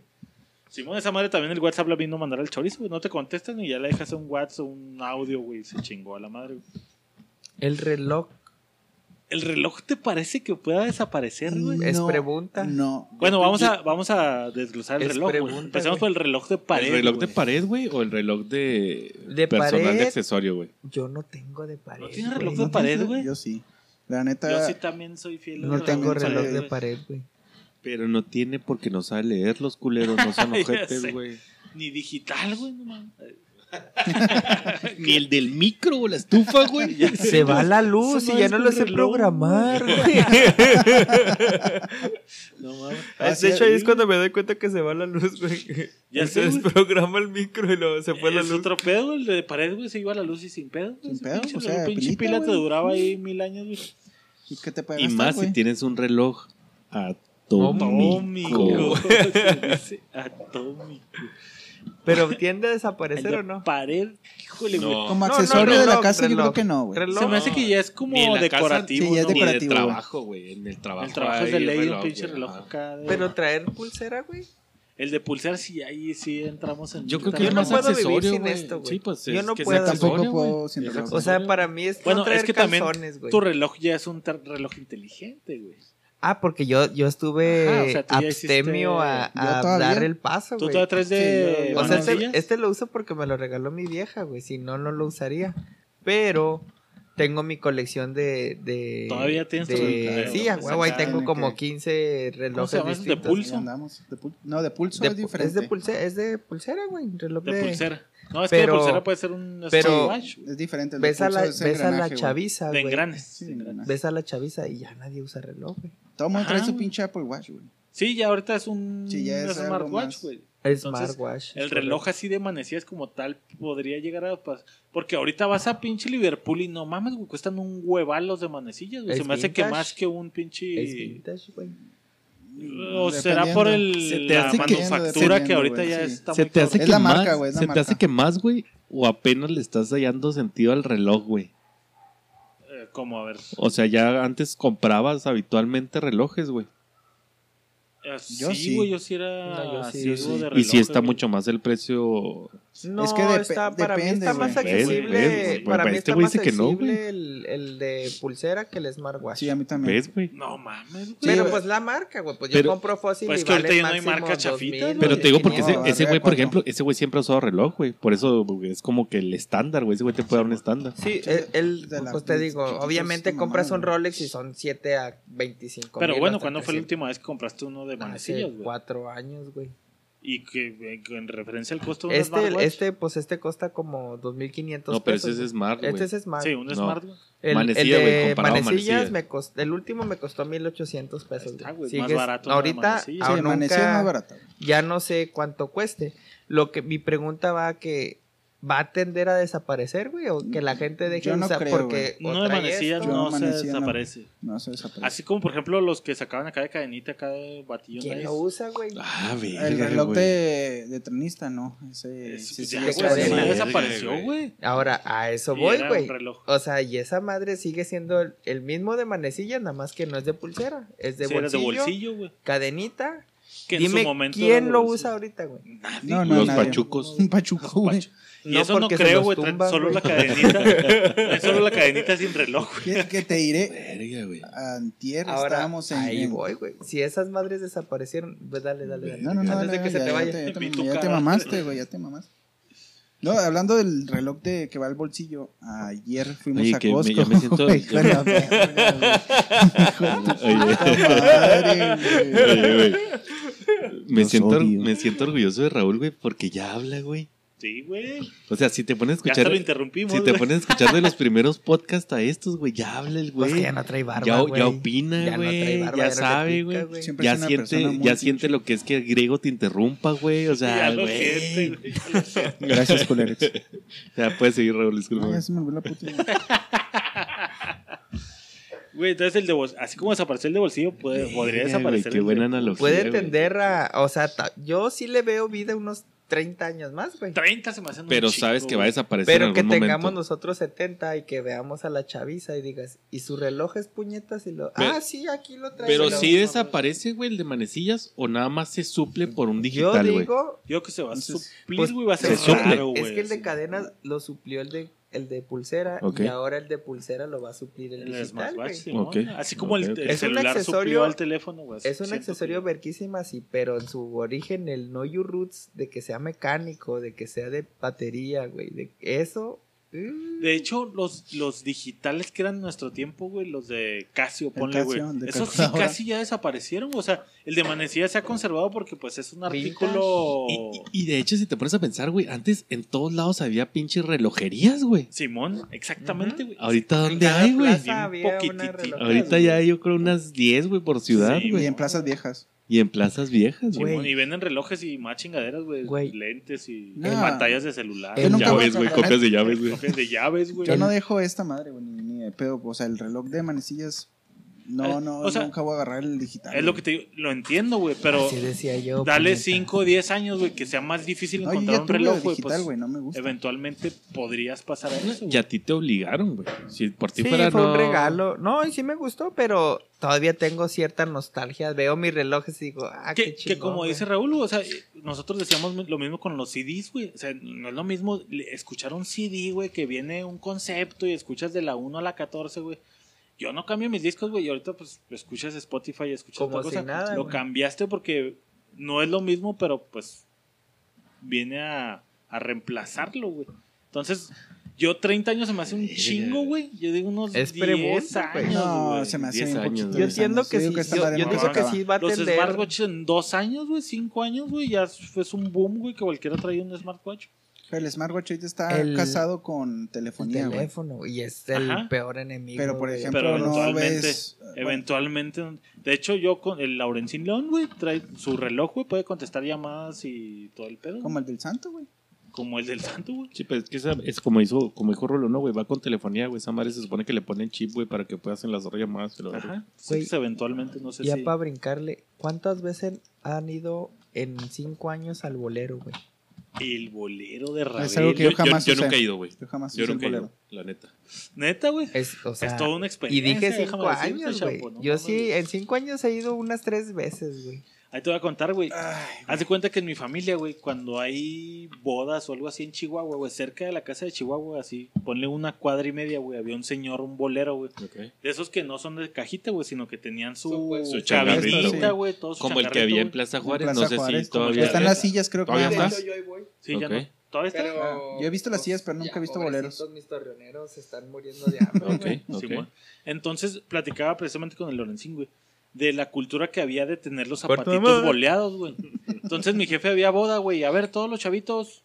Simón, esa madre también el WhatsApp le vino a mandar al chorizo, güey. No te contestan y ya le dejas un WhatsApp, un audio, güey. Se chingó a la madre, güey. El reloj. ¿El reloj te parece que pueda desaparecer, güey? Es pregunta. No. Bueno, vamos a, vamos a desglosar el Es reloj. pregunta, Empecemos güey. por el reloj de pared. ¿El reloj de pared, güey? ¿O el reloj de, De personal pared. de accesorio, güey? Yo no tengo de pared. ¿No tienes reloj ¿No de pared, güey? Yo sí. La neta. Yo sí también soy fiel. No al tengo reloj de- pared, güey. Pero no tiene porque no sabe leer los culeros, no son ojetes, güey. Ni digital, güey, no mames. Ni el del micro o la estufa, güey. Se va la luz y ya no lo sé programar, güey. No mames. Así De hecho, ahí es cuando me doy cuenta que se va la luz, güey. Ya se desprograma el micro y luego se fue la es luz. otro pedo, el de pared, güey. Se iba a la luz y sin pedo. güey. Sin Ese pedo, pinche o sea, pinche pilita, pila te duraba ahí mil años, güey. ¿Y qué te Y gastar, más si tienes un reloj Atómico. atómico. Atómico. Pero tiende a desaparecer o no. pared, híjole, güey. No. Como No, no, accesorio no, de la casa, yo reloj. creo que no, güey. Se me hace que ya es como la casa, decorativo. sí, ya es ¿no? Ni de decorativo, trabajo, güey. En el trabajo. El trabajo es de ley, un reloj, pinche reloj acá. de- Pero traer pulsera, güey. El de pulsar, sí, ahí sí entramos en. Yo creo que Yo no puedo vivir sin esto, güey. Sí, pues Yo es no puedo. Yo tampoco puedo sin reloj. O sea, para mí es Bueno, es que también tu reloj ya es un reloj inteligente, güey. Ah, porque yo, yo estuve Ajá, o sea, tú ya abstemio a, dar el paso, ¿Tú güey. todavía traes de Sí, yo- O sea, este, este lo uso porque me lo regaló mi vieja, güey. Si no, no lo usaría. Pero tengo mi colección de. de Todavía tienes de, reloj. Sí, a huevo, ahí tengo en como que- 15 ¿Cómo relojes se llama de pulso? De pul- No, de pulso De es diferente. es de pulsera, es de pulsera, güey. Reloj De de. pulsera. No, es que Pero- de pulsera puede ser un pero- güey. Es diferente. de Ves a la, ves a la engranaje, güey. chaviza, de güey. engranes. Sí, de engranes. Ves a la chaviza y ya nadie usa reloj, güey. Todo el mundo trae su pinche Apple Watch, güey. Sí, ya ahorita es un Sí, ya es algo smartwatch, güey. Es Entonces, smartwatch. El reloj así de manecillas como tal podría llegar a pasar. Porque ahorita vas a pinche Liverpool y no mames, güey, cuestan un hueval los de manecillas, güey. Se me hace que más que un pinche. Es vintage, güey. O será por el, Se te la hace que- manufactura que ahorita güey, ya sí. está Se muy te hace cabrón. Es que la más, marca, güey, se te marca. hace que más, güey, o apenas le estás hallando sentido al reloj, güey. Eh, como a ver. O sea, ya antes comprabas habitualmente relojes, güey. Eh, Yo sí, güey, yo sí era No, yo sí, ciego yo sí. de Y sí está güey. mucho más el precio. No, Es que está, para mí depende, está más güey. ¿Ves? accesible. ¿Ves? Para mí este está más dice que no, accesible el, el de pulsera que el smartwatch. Sí, a mí también. ¿Ves, güey? No mames, güey. Pero pues la marca, güey. Pues Pero- yo compro fósil Pues y que ahorita ya no hay marca chafita, 2000, Pero te digo porque No, ese, güey, por cuatro. ejemplo, ese güey siempre ha usado reloj, güey. Por eso güey, es como que el estándar, güey. Ese güey te puede dar un estándar. Sí, la- pues te digo, obviamente compras un. Rolex y son 7 a 25 Pero bueno, ¿cuándo fue la 300. última vez que compraste uno de manecillas, güey? 4 años, güey. Y que eh, que en referencia al costo de un Este, smartwatch. este, pues este costa como 2.500 No, pero pesos. ese es smart, güey. Este es Smart. Sí, un No. El, Manecilla, el güey, de a manecillas, manecilla. me costó, el último me costó 1800 pesos. Está, güey. güey, más Sigues- barato ahorita. Sí, nunca- más barata. ya no sé cuánto cueste. Lo que mi pregunta va a que va a tender a desaparecer, güey, o que la gente deje de no usar creo, porque No no se manecilla no. desaparece. No se desaparece. Así como, por ejemplo, los que sacaban acá de cadenita, acá de batillo. ¿Quién nice. lo usa, güey? Ah, el verga, reloj güey. de, de trenista, no. Ese, Es- sí, pues sí, ya, güey, ya desapareció, güey. Ahora, a eso Y voy, güey. un reloj. O sea, y esa madre sigue siendo el, el mismo de manecilla, nada más que no es de pulsera, es de Sí, era bolsillo, de bolsillo, güey. cadenita. Que en Dime su momento quién lo usa ahorita, güey. Nadie. No, no, Los nadie. pachucos. Un pachuco, güey. Y No, eso no creo, güey. Solo la cadenita. solo la cadenita sin reloj, güey. Que, que te diré, Verga, güey. antier Ahora, estábamos en... ahí voy, güey. Si esas madres desaparecieron, pues dale, dale, dale. No, no, no, Antes no, de que ya, se te ya vaya. te- ya te, ya mamaste, güey, ya te mamaste. No, hablando del reloj de que va al bolsillo, ayer fuimos Oye, a que me- Costco. ya me siento- Oye. madre, güey. Oye. Me siento, odio. me siento orgulloso de Raúl, güey, porque ya habla, güey. Sí, güey. O sea, si te pones a Ya hasta escuchar. lo interrumpimos. Si te pones a escuchar de los primeros podcasts a estos, güey, ya habla el Pues güey. que ya no trae barba, ya, güey. ya opina, Ya güey. ya ya no sabe, güey. Ya es una siente, ya siente lo que es que el griego te interrumpa, güey. O sea, Ya güey. ya. Gracias, culerex. Ya puedes seguir, Raúl, disculpa. ya se me olvidó la puta. idea. Güey, entonces el de bolsillo, así como desapareció el de bolsillo, puede, podría desaparecer. güey, Qué el buena analogía. Puede tender a. O sea, ta- yo sí le veo vida unos 30 años más, güey. 30 se me hacen un Pero sabes que va a desaparecer Pero en que tengamos momento. nosotros 70 y que veamos a la chaviza y digas, ¿y su reloj es puñetas? Y lo. Pero- ah, sí, aquí lo traigo. Pero si desaparece, güey, el de manecillas o nada más se suple por un Yo digital, güey. digo. Yo que se va a suplir, pues, güey, va a ser se suple. raro, güey. es que el de así. cadena lo suplió el de, el de pulsera y ahora el de pulsera lo va a suplir el, El digital, smartwatch. Así como el, el Es un celular accesorio- suplió al teléfono. Es un accesorio que- verquísima, sí, pero en su origen, el No You Roots, de que sea mecánico, de que sea de batería, güey, de eso. Mm, De hecho, los, los digitales que eran en nuestro tiempo, güey, los de Casio, ponle, güey. Esos sí casi ya desaparecieron. O sea, el de manecilla se ha conservado porque, pues, es un artículo. Y, y- y de hecho, si te pones a pensar, güey, antes en todos lados había pinches relojerías, güey. Simón, exactamente, güey. Ahorita, ¿dónde hay, güey? Ahorita ya hay, yo creo, unas 10, güey, por ciudad, Sí, güey. Y en plazas viejas. Y en plazas viejas, güey. Simón, y venden relojes y más chingaderas, güey. Güey. Lentes y No. pantallas de celular. Yo nunca Llaves, güey, copias de llaves, güey. Relojes de llaves, güey. Yo no dejo esta madre, güey, ni, ni de pedo. O sea, el reloj de manecillas. No, no, o sea, nunca voy a agarrar el digital. Es lo que te digo, lo entiendo, güey, pero Así decía yo. dale puñeta. 5 o 10 años, güey, que sea más difícil No, encontrar un reloj, el güey, digital, pues güey, no me gusta. eventualmente podrías pasar a eso. Y a ti te obligaron, güey. Si por ti Sí, fuera fue no... un regalo. No, y sí me gustó, pero todavía tengo cierta nostalgia. Veo mis relojes y digo, ah, Que, qué que chingón. como güey. dice Raúl, o sea, nosotros decíamos lo mismo con los CDs, güey. O sea, no es lo mismo escuchar un CD, güey, que viene un concepto y escuchas de la 1 a la 14, güey. Yo no cambio mis discos, güey, y ahorita pues escuchas Spotify y escuchas Como otra si cosa. nada, lo güey. cambiaste porque no es lo mismo, pero pues viene a, a reemplazarlo, güey. Entonces, yo 30 años se me hace un chingo, güey. Yo digo unos Es 10 premundo, güey. años, No, güey. se me hace 10 un años, poquito. Yo entiendo que sí. Yo, yo que sí va a Los smartwatches en dos años, güey, cinco años, güey, ya fue un boom, güey, que cualquiera traía un smartwatch. El smartwatch ahorita está El- casado con El telefonía, güey. teléfono y es el Ajá. peor enemigo. Pero, por ejemplo, Pero no eventualmente, ves... bueno, eventualmente, de hecho, yo con el Laurencín León, güey, trae su reloj, güey, puede contestar llamadas y todo el pedo. como el del santo, güey. Como el del santo, güey. Sí, pues es que esa- es como hizo, como dijo Rolo, no, güey, va con telefonía, güey. Esa madre se supone que le ponen chip, güey, para que puedas enlazar llamadas. verga. Ajá. Güey, Sí, pues, eventualmente, no sé Ya si. para brincarle, ¿cuántas veces han ido en cinco años al bolero, güey? El bolero de Ravel. Es algo que Yo, yo jamás yo usé. nunca he ido, güey. Yo jamás Yo nunca he ido, bolero. la neta. Neta, güey. Es, o sea, es toda una y experiencia. dije déjame cinco años, güey. no Yo sí, en cinco años he ido unas tres veces, güey. Ahí te voy a contar, güey. Haz de cuenta que en mi familia, güey, cuando hay bodas o algo así en Chihuahua, güey, cerca de la casa de Chihuahua, así, ponle una cuadra y media, güey, había un señor, un bolero, güey. De esos que no son de cajita, güey, sino que tenían su, Su, pues, güey. güey, todo su Como el que había en. Plaza en Juárez, Plaza no sé Juárez, si todavía. Están las sillas, creo que ¿Todavía yo ahí voy. Sí, ya Ok. no. ¿Todavía está? Ah, yo he visto las sillas, pero nunca he visto boleros. Mis torreoneros se están muriendo de hambre, Ok, güey. ok. Simón. Entonces, platicaba precisamente con el Lorencín, güey, de la cultura que había de tener los zapatitos boleados, güey. Entonces, mi jefe había boda, güey, a ver, todos los chavitos,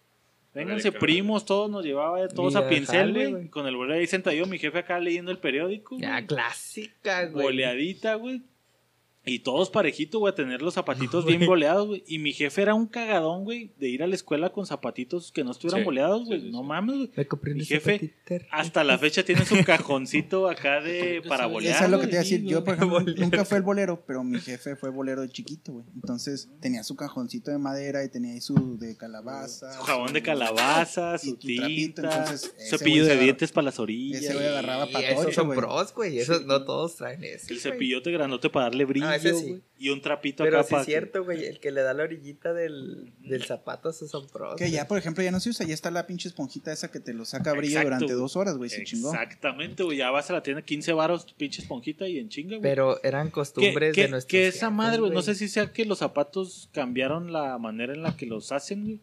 vénganse primos, todos nos llevaba todos a pincel, güey. Con el bolero ahí sentadillo, mi jefe acá leyendo el periódico, Ya, clásica, güey. boleadita, güey. Y todos parejitos, güey, a tener los zapatitos bien boleados, güey. Y mi jefe era un cagadón, güey, de ir a la escuela con zapatitos que no estuvieran Sí, boleados, güey. sí, sí, no mames, güey. Me compré Mi jefe, zapatiter. Hasta la fecha tiene su cajoncito acá de para bolear. Eso es lo que te iba a decir. Yo, por ejemplo, nunca fue el bolero, pero mi jefe fue bolero de chiquito, güey. Entonces tenía su cajoncito de madera y tenía ahí su de calabaza. Su jabón de calabaza, y su tu trapito, tinta, entonces, cepillo de dientes para las orillas. Ese güey agarraba para esos son pros, güey. Esos no todos traen eso. El cepillote grandote para darle brillo, Ah, ese sí. güey. Y un trapito Pero acá sí es cierto, güey. El que le da la orillita del, del zapato, esos son pros. Que ya, por ejemplo, ya no se usa. Ya está la pinche esponjita esa que te lo saca brillo Exacto, durante dos horas, güey. Se chingó. Exactamente, güey. Ya vas a la tienda 15 varos, tu pinche esponjita y en chinga, güey. Pero eran costumbres que- de nuestros que esa madre, güey, no sé si sea que los zapatos cambiaron la manera en la que los hacen, güey.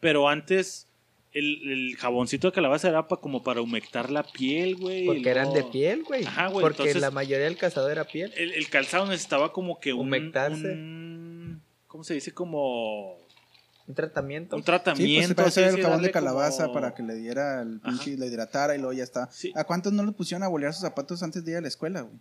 Pero antes el, el jaboncito de calabaza era pa- como para humectar la piel, güey. y Porque eran de piel, güey. Ajá, güey, Porque entonces- la mayoría del calzado era piel. El, el calzado necesitaba como que un, Humectarse. un- ¿Cómo se dice? Como Un tratamiento. un Sí, pues tratamiento. se el jabón de calabaza como- para que le diera el pinche, le hidratara y luego ya está. Sí. ¿A cuántos no le pusieron a bolear sus zapatos antes de ir a la escuela, güey?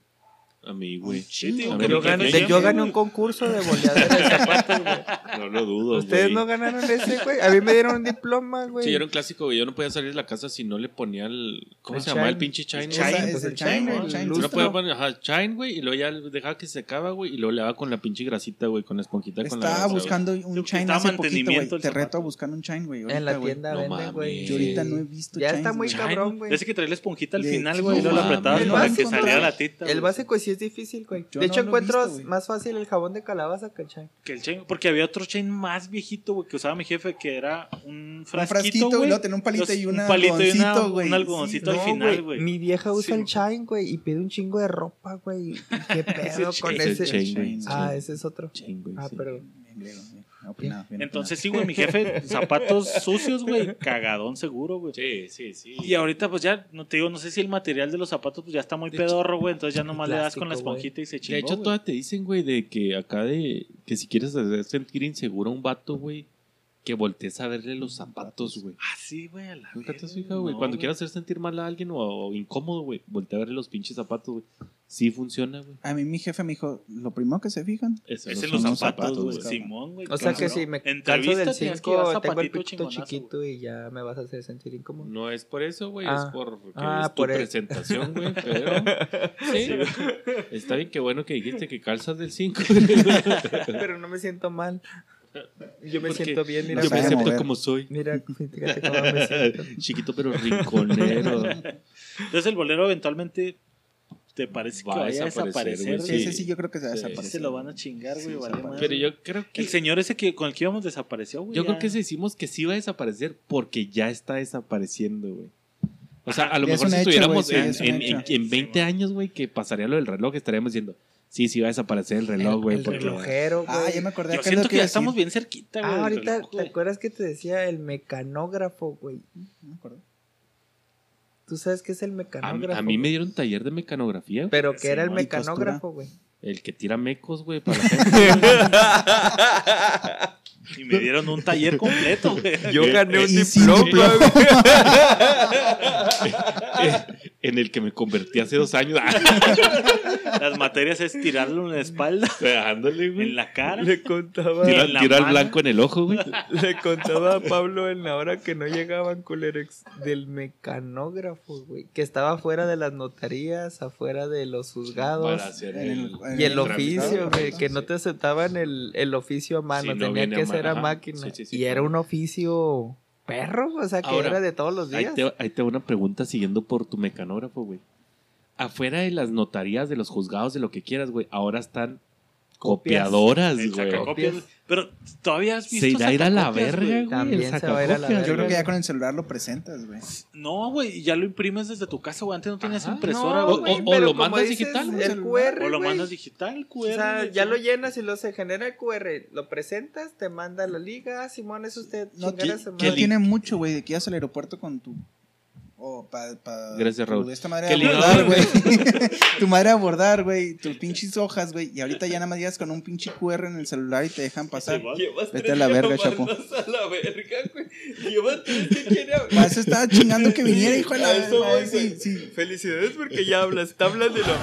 A mí, güey. Sí, Yo gané, yo güey. un concurso de boleadera de zapatos, güey. No lo dudo, Ustedes güey. no ganaron ese, güey. A mí me dieron un diploma, güey. Sí, yo era un clásico, güey. Yo no podía salir de la casa si no le ponía el. ¿Cómo El se llama? El pinche güey. shine, pues es el shine, el no podía poner, ajá, güey, y luego ya dejaba que se secaba, güey, y luego le daba con la pinche grasita, güey, con la esponjita con la Estaba grasa, güey. buscando un shine estaba hace poquito, güey. Te reto a buscar un shine, güey. En la güey. tienda venden, mames. güey. Yo ahorita no he visto Ya está muy güey. Cabrón, güey. Ese que trae la esponjita al final, güey, y apretabas El para que saliera güey. la tita. El güey. básico sí es difícil, güey. Yo De no hecho, encuentro visto, más fácil el jabón de calabaza que el chai. Que el chain, porque había otro chain más viejito, güey, que usaba mi jefe, que era un Un frasquito, frasquito, güey. y luego tenía un palito y un palito y una- algodoncito, güey. un algodoncito Sí, al No, final, güey. Mi vieja usa Sí. el Shine, güey, y pide un chingo de ropa, güey. ¿Y ¿Qué pedo con Ese ese? chain, güey. Ah, ese es otro. Chain, güey, Ah, sí. pero Opinado, bien Entonces sí, güey, mi jefe, zapatos sucios, güey, cagadón seguro, güey. Sí, sí, sí. Y ahorita pues ya, no te digo, no sé si el material de los zapatos pues ya está muy De pedorro, güey, entonces ya nomás le das con la Plástico, esponjita y se chingó, De hecho, todavía te dicen, güey, de que acá de. Que si quieres hacer sentir inseguro a un vato, güey, que voltees a verle los zapatos, güey. Ah, sí, güey, a la Nunca te has fijado, güey. no, Cuando quieras hacer sentir mal a alguien o, o incómodo, güey, voltea a verle los pinches zapatos, güey. Sí funciona, güey. A mí mi jefe me dijo, lo primero que se fijan Eso Es en los zapatos, güey. Simón, güey. O sea que si me calzo del tenías que llevar 5, tengo el zapatito pito chiquito y ya me vas a hacer sentir incómodo. No es por eso, güey, Ah. es por que Ah, es tu por el- presentación, güey, pero sí, está bien que bueno que dijiste que calzas del 5. Pero no me siento mal. Yo me Porque siento bien, mira. No Yo me acepto mover. como soy. Mira, fíjate cómo me siento. Chiquito pero rinconero. Entonces el bolero eventualmente te parece que Va a vaya a desaparecer, güey. Ese sí yo creo que se va a Sí. desaparecer. Se lo van a chingar, güey, Sí, vale. Pero yo creo que El señor ese que con el que íbamos desapareció, güey. yo ya. creo que decimos que sí va a desaparecer porque ya está desapareciendo, güey. O sea, a lo Ya mejor si hecho, estuviéramos sí, en, en- en- en 20 años, güey, que pasaría lo del reloj, estaríamos diciendo, sí, sí va a desaparecer el reloj, güey. el porque- relojero, güey. Ah, ya me acordé. Yo es lo siento que iba ya estamos bien cerquita, güey. Ah, ahorita, reloj, ¿te acuerdas que te decía el mecanógrafo, güey? No me acuerdo. ¿Tú sabes qué es el mecanógrafo? a mí me dieron taller de mecanografía, güey. Pero que era el mecanógrafo, güey. El que tira mecos, güey, para la gente. Y me dieron un taller completo, güey. Yo gané un diploma, diploma. güey. en el que me convertí hace dos años. Las materias es tirarlo en la espalda, Ándale, güey. en la cara. Le contaba, Tira, en la tira el blanco en el ojo, güey. le contaba a Pablo en la hora que no llegaban culerex del mecanógrafo, güey. Que estaba afuera de las notarías, afuera de los juzgados. Para hacer el, el- Y el el oficio, güey, que no te aceptaban el, el oficio a mano, no tenía que a ser a máquina. Sí, sí, sí, y era un oficio perro, o sea, que Ahora, era de todos los Ahí días. te, ahí te va una pregunta siguiendo por tu mecanógrafo, güey. Afuera de las notarías, de los juzgados, de lo que quieras, güey, ahora están. Copiadoras, El güey. Pero todavía has visto Se irá a ir a la verga, güey? güey. También el se va a ir a la sacacopias, verga. Yo creo que ya con el celular lo presentas, güey. No, güey, y ya lo imprimes desde tu casa, güey. Antes no tenías Ajá. impresora, No, güey. güey, o- lo mandas dices, digital, güey, El celular. QR, O lo güey. mandas digital, QR. O sea, ya lo llenas y lo se genera el QR, lo presentas, te manda la liga, Simón, es usted. No, no madre. tiene mucho, güey, de que ibas al aeropuerto con tu. O pa, pa- Gracias, Raúl. De esta madre Qué de lindo, abordar, güey. tu madre de abordar, güey. Tus pinches hojas, güey. Y ahorita ya nada más llegas con un pinche QR en el celular y te dejan pasar. Llevas Vete a la verga, llamadas a la verga, güey. Lleva tres que quiere hablar. Para eso estaba chingando que viniera, hijo de la verga, sí, sí. Felicidades porque ya hablas, está hablando y lo.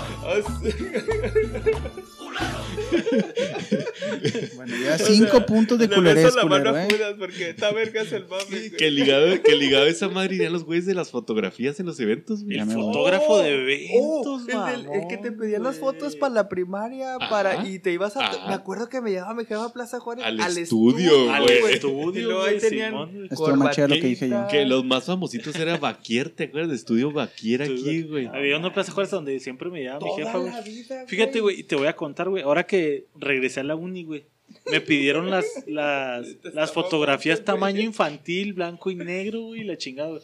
Bueno, ya cinco puntos de culerés, culero, ¿eh? porque esta verga es el mame, Que ligado, que ligado esa madre irían los güeyes de las fotografías en los eventos, güey. El me fotógrafo de Oh, eventos, el, del- el que te pedía las fotos para la primaria Ajá. para y te ibas a Ajá. me acuerdo que me llevaba mi jefa a Plaza Juárez Al al, estudio, Al güey. Y estudio, luego ahí tenían Simón, lo que dije yo. Que los más famositos era Baquier, ¿te acuerdas de Estudio Baquier aquí, güey? Había una plaza Juárez donde siempre me llevaba mi jefa, güey. Fíjate, güey, y te voy a contar, güey. Ahora que regresé a la uni, güey. Me pidieron las, las, las fotografías tamaño infantil, blanco y negro, güey, y la chingada, güey.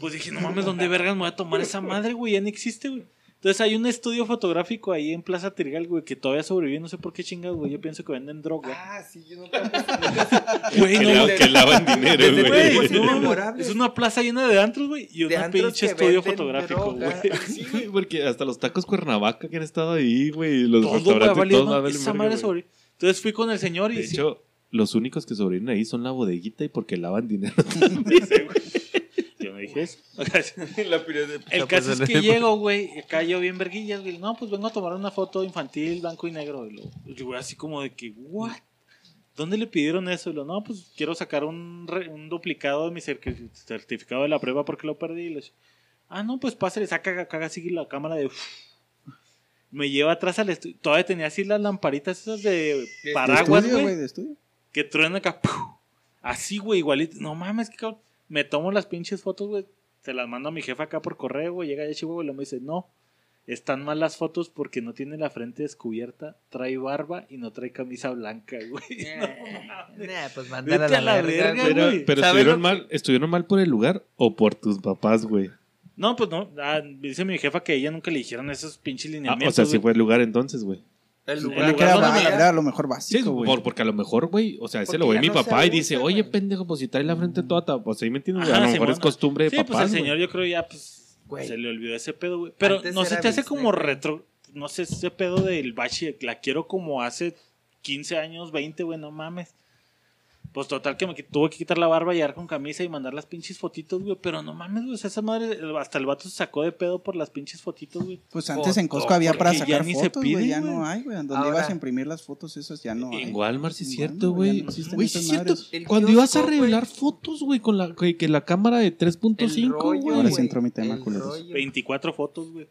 Pues dije, no mames, ¿dónde vergas me voy a tomar esa madre, güey? Ya no existe, güey. Entonces hay un estudio fotográfico ahí en Plaza Tirgal, güey, que todavía sobrevive, no sé por qué chingados, güey. Yo pienso que venden droga. Ah, sí, yo nunca Güey, no que lavan dinero, güey. No, inmemorables. es una plaza llena de antros, güey, y De un pinche estudio fotográfico, droga. güey. Sí, güey, porque hasta los tacos Cuernavaca que han estado ahí, güey, los Todo, güey, restaurantes, valió todos madre, esa sobre- Entonces fui con el señor y De sí- hecho, los únicos que sobreviven ahí son la bodeguita y porque lavan dinero. dice, güey. Yo no dije eso. El caso es que llego, güey, y acá yo bien verguillas, güey. No, pues vengo a tomar una foto infantil, blanco y negro. Y lo, y güey, así como de que, ¿what? ¿Dónde le pidieron eso? Y lo, no, pues quiero sacar un, re- un duplicado de mi certi- certificado de la prueba porque lo perdí. Y le, ah, no, pues pásale, saca acá así la cámara de. Me lleva atrás al estudio. Todavía tenía así las lamparitas esas de ¿De paraguas, estudio, güey. ¿De estudio? Que truena acá. ¡puf! Así, güey, igualito. No mames, que cabrón. Me tomo las pinches fotos, güey. Se las mando a mi jefa acá por correo, güey. Llega ya Chihuahua y luego me dice, no. Están mal las fotos porque no tiene la frente descubierta, trae barba y no trae camisa blanca, güey. No, mames. Nah, pues mándala a la, verga. Pero, güey. pero ¿Sabes estuvieron que- mal, ¿estuvieron mal por el lugar o por tus papás, güey? No, pues no. Ah, dice mi jefa que a ella nunca le dijeron esos pinches Ah, lineamientos. o sea, sí güey. fue el lugar entonces, güey. El lugar, Era, era lo mejor Sí, básico, güey. por- porque a lo mejor, güey, o sea, ese lo ve mi no papá y dice, oye, pendejo, pues si trae la frente toda pues ahí me entiendes, güey, Ajá, a lo mejor es costumbre de Sí, papás, pues el señor yo creo ya, pues, Güey. se le olvidó ese pedo, güey. Pero Antes no se te hace como retro, no sé, ese pedo del bache, la quiero como hace 15 años, 20, güey, no mames. Pues total que me tuve que quitar la barba y llegar con camisa y mandar las pinches fotitos, güey. Pero no mames, güey. esa madre, hasta el vato se sacó de pedo por las pinches fotitos, güey. Pues antes en Costco había para ya sacar ni se fotos, güey. pide, Ya no hay, güey. Donde Ahora- ibas a imprimir las fotos, esas ya no hay. En Walmart, sí es En cierto, Walmart ya güey. no Güey, sí es cierto. Cuando ibas a revelar fotos, güey, con la, que, que la cámara de 3.5, rollo, güey. Ahora sí güey, entró mi tema, culeros. rollo. 24 fotos, güey.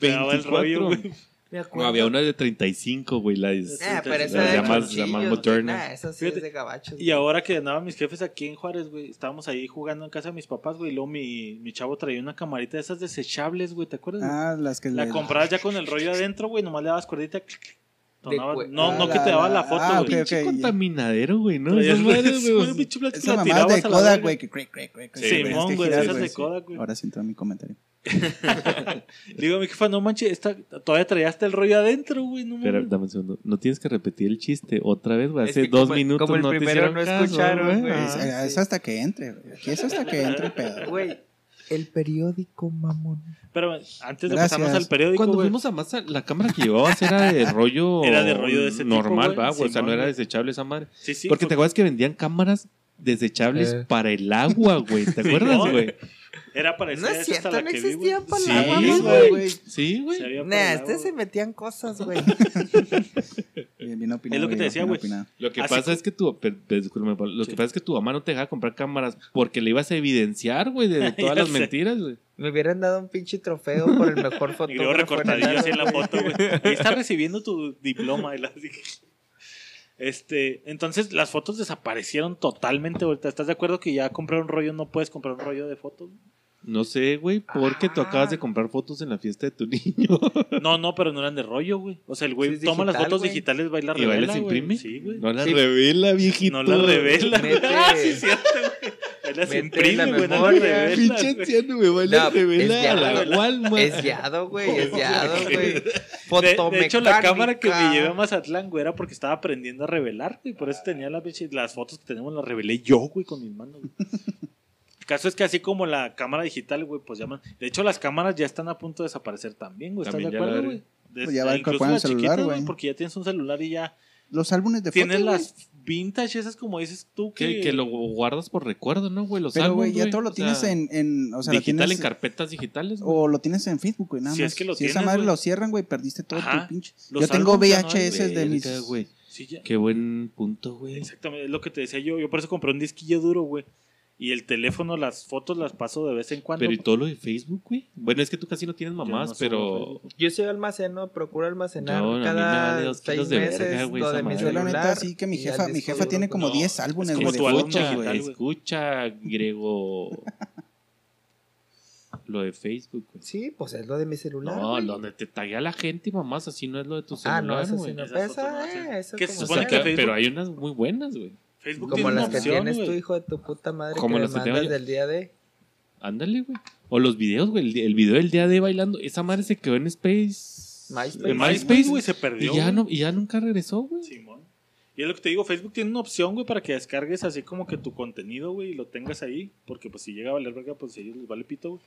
Me daba el 24. rollo, güey. Me No, había una de 35, güey, la Ah, pero esa de llamas güey. modernas. Nah, esa sí Fíjate, es de gabachos. Y ahora que andaban mis jefes aquí en Juárez, güey, estábamos ahí jugando en casa de mis papás, güey. Y luego mi, mi chavo traía una camarita de esas desechables, güey. ¿Te acuerdas? Ah, las que La le- comprabas ya con el rollo adentro, güey. Nomás le dabas cuerdita. no, Ah, no que te daba la foto, ah, güey. ok, Pinche ok. contaminadero, güey, ¿no? Esas madres, güey, Esa la mamá de la Kodak, güey, que crack, crack, crack. Sí, crack, tenías Simón, esas de. Kodak, güey. Ahora sí entró mi comentario. Le digo a mi jefa, no manches, esta, todavía traía hasta el rollo adentro, güey. No dame un segundo. No tienes que repetir el chiste otra vez, güey. Es Hace que dos como- minutos como el no te primero hicieron no caso, escucharon, güey. Es, hasta que entre, güey. Aquí es hasta que entre el pedo. Güey, el periódico, mamón. Pero antes de pasarnos al periódico, Cuando güey. fuimos a Masa, la cámara que llevabas era de rollo. Era de rollo de ese tipo, Normal, güey. va, güey. O sea, no era desechable esa madre. Sí, sí. Porque fue- te acuerdas que vendían cámaras desechables Eh. para el agua, güey. ¿Te acuerdas, güey? Era parecida No es cierto, la no que vi, güey. Sí, güey. Sí, Nah, ustedes se metían cosas, güey. Es lo que te decía, güey. Lo que Así pasa es que tu, Pablo, lo Sí. que pasa es que tu mamá no te dejaba comprar cámaras porque le ibas a evidenciar, güey, de, todas las sé. mentiras, güey. Me hubieran dado un pinche trofeo por el mejor Y luego fotógrafo. en el recortadillo así en la foto, güey. Ahí está recibiendo tu diploma. Y la- Este, entonces las fotos desaparecieron totalmente ahorita. ¿Estás de acuerdo que ya comprar un rollo no puedes comprar un rollo de fotos? No sé, güey, porque tú Ah. acabas de comprar fotos en la fiesta de tu niño. No, no, pero no eran de rollo, güey. O sea, el güey Sí, toma las fotos digitales, baila ¿Y revela, bailas güey. imprime? Sí, güey. No la Sí. revela, viejito. No la revela. Mete- Ah, sí, es cierto, güey. Las Mete imprime, la güey, no las memoria. Pinche güey. anciano, güey, baila No, revela es a la. Walmart. Es guiado, güey, es guiado, güey. De, de hecho, la cámara que me llevé a Mazatlán, güey, era porque estaba aprendiendo a revelar, güey. Por eso tenía las, las fotos que tenemos, las revelé yo, güey, con mis manos. güey. El caso es que así como la cámara digital, güey, pues llaman. De hecho, las cámaras ya están a punto de desaparecer también, güey. ¿Estás También de acuerdo, güey? Pues ya va a el celular, güey. Porque ya tienes un celular y ya los álbumes de fotos. Tienes las vintage, esas como dices tú que. Que, lo guardas por recuerdo, ¿no, güey? Los Pero, güey, ya todo lo O tienes sea, en, en. O sea, lo digital tienes. en carpetas digitales, güey. O lo tienes en Facebook, güey, nada Si más. es que lo si esa tienes, madre güey. lo cierran, güey, perdiste todo Ajá. tu pinche. Los Yo tengo no VHS de mis. Güey. Sí, ya. Qué buen punto, güey. Exactamente, es lo que te decía yo. Yo por eso compré un disquillo duro, güey. Y el teléfono, las fotos las paso de vez en cuando. Pero y todo lo de Facebook, güey. Bueno, es que tú casi no tienes mamás, no pero. Yo sí almaceno, procuro almacenar No, a mí me cada vale dos seis de meses verga, güey, lo de mi la celular. neta, sí que mi jefa, mi jefa tiene como No, 10 álbumes, es como de tu álbum digital. Escucha, griego. lo de Facebook, güey. Sí, pues es lo de mi celular. No, güey. donde te taguea la gente y mamás, así no es lo de tu Ah, celular, no, eso sí güey. no pesa. eh, eso Que se supone que sea. que- Facebook- pero hay unas muy buenas, güey. Facebook Como tiene las que opción, tienes güey. tu hijo de tu puta madre Como que las me que mandas del día de. Ándale, güey. O los videos, güey. El, el video del día de bailando. Esa madre se quedó en Space. MySpace. En MySpace, güey, se perdió. Y ya, güey. no, y ya nunca regresó, güey. Simón. Y es lo que te digo, Facebook tiene una opción, güey, para que descargues así como que tu contenido, güey, y lo tengas ahí. Porque pues si llega a valer verga, pues a ellos les vale pito, güey.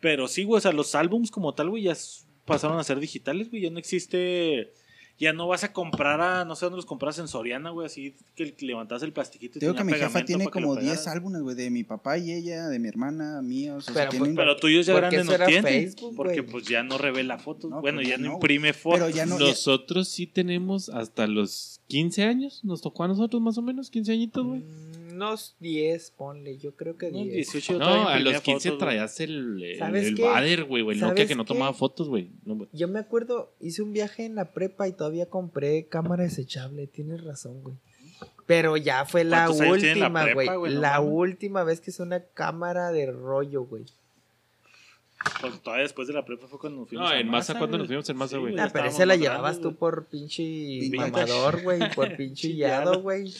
Pero sí, güey, o sea, los álbums como tal, güey, ya pasaron a ser digitales, güey. Ya no existe... Ya no vas a comprar a... No sé dónde los compras en Soriana, güey, así que levantas el plastiquito y Te digo que mi jefa tiene como 10 pegaras. álbumes, güey, de mi papá y ella, de mi hermana, míos. O sea, Pero, pues, un- Pero tuyos ya grandes no tienen. Facebook, porque pues ya no revela fotos. No, bueno, pues, ya no, no, imprime fotos. Pero ya no- ya- Nosotros sí tenemos hasta los 15 años. Nos tocó a nosotros más o menos, 15 añitos, güey. Mm, Unos 10, ponle. Yo creo que No, 10. 18 yo todavía No, a los 15 fotos, güey. traías el, el, ¿Sabes el? Bader, güey, o el Nokia ¿Sabes que no tomaba fotos, güey. No. Yo me acuerdo, hice un viaje en la prepa y todavía compré cámara desechable. Tienes razón, güey. Pero ya fue la ¿Cuántos años tiene la última, prepa, güey. No la última vez que hice una cámara de rollo, güey. Pues todavía después de la prepa fue cuando nos fuimos No, a en masa, cuando güey. nos fuimos en masa, güey. ya Ah, pero esa la llevabas tú por pinche mamador, güey. Por pinche yado, güey.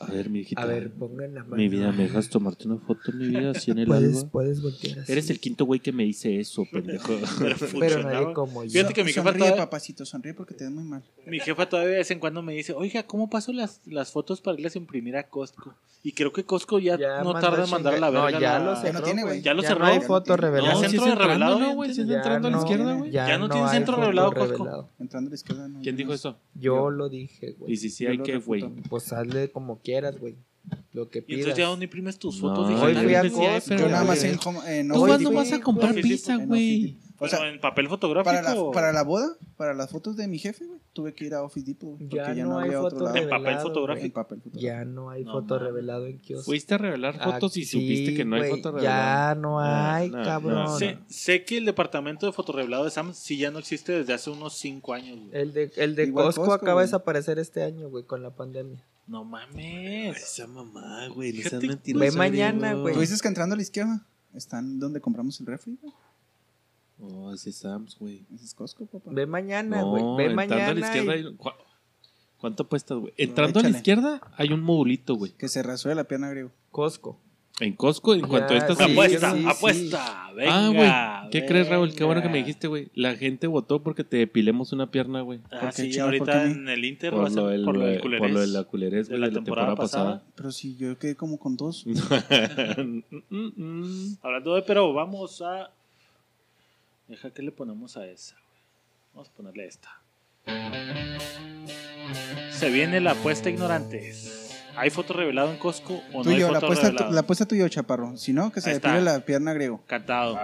A ver, mi hijita. A ver, pongan la mano. Mi vida, ¿me dejas tomarte una foto, mi vida, así en el Puedes, alba? puedes voltear así. Eres el quinto güey que me dice eso, pendejo. Pero Pero nadie como yo. Fíjate que mi jefa, sonríe, todavía, papacito, sonríe porque te ves muy mal. mi jefa todavía de vez en cuando me dice, oiga, ¿cómo paso las, las fotos para irlas a imprimir a Costco? Y creo que Costco ya, Ya no tarda en mandar a la verga. No, ya la- lo Ya cerró, no tiene. Ya lo Ya cerró. no hay foto No, revelada. sí, centro de revelado, ¿no, güey? Ya entrando a la no, izquierda, güey. Ya, Ya no no tiene centro revelado, Costco. Entrando a la izquierda. No, ¿Quién no dijo eso? Yo lo dije, güey. Y si sí hay que, güey. Pues hazle como quieras, güey. Lo que Y pidas. entonces ya no imprimes tus No, fotos hoy digitales. fui a Costco, pero- Yo nada más güey. en, home- en ¿Tú vas a comprar pizza, güey? O sea, en papel fotográfico. para la, para la boda, para las fotos de mi jefe, güey, tuve que ir a Office Depot. güey, Ya Porque ya no no hay había otro foto lado. En papel revelado, fotográfico. En papel fotográfico. Ya no hay No foto mames. revelado en kiosco. Fuiste a revelar fotos y Ah, supiste que no hay güey, foto revelada. Ya no Ah, hay, no, cabrón. no. sé, sé que el departamento de fotorrevelado de Sam sí ya no existe desde hace unos 5 años. güey. El de, el de Costco, Costco, acaba güey. de desaparecer este año, güey, con la pandemia. No mames. Esa mamá, güey. no seas mentiroso, Ve mañana, güey. Tú dices que entrando a la izquierda están donde compramos el refri, güey. Oh, ese es Sam's, güey. Ese es Costco, papá. Ve mañana, No, güey. Ve entrando mañana. a la izquierda y- hay- ¿cu- ¿Cuánto apuestas, güey? Entrando a la échale. izquierda hay un modulito, güey. Que se rasura la pierna griego. Cosco. En Costco, en Ya, cuanto a estas sí, apuesta, sí, sí. apuesta. Venga. Ah, güey. ¿Qué crees, Raúl? Qué bueno que me dijiste, güey. La gente votó porque te depilemos una pierna, güey. Ah, ¿Por qué, sí, ahorita en el Inter va a Por ser lo, del- por lo del por lo de culerés. la culerés, güey, la de la temporada, pasada. Pero si yo quedé como con dos. Mm, mm, mm. Hablando de, pero vamos a. Deja que le ponemos a esa. güey. Vamos a ponerle esta. Se viene la apuesta ignorantes. ¿Hay foto revelado en Costco o no hay Tuyo, la foto apuesta, revelado? la apuesta tuyo, chaparro. Si no, que se Ahí depile está. la pierna griego. Cantado.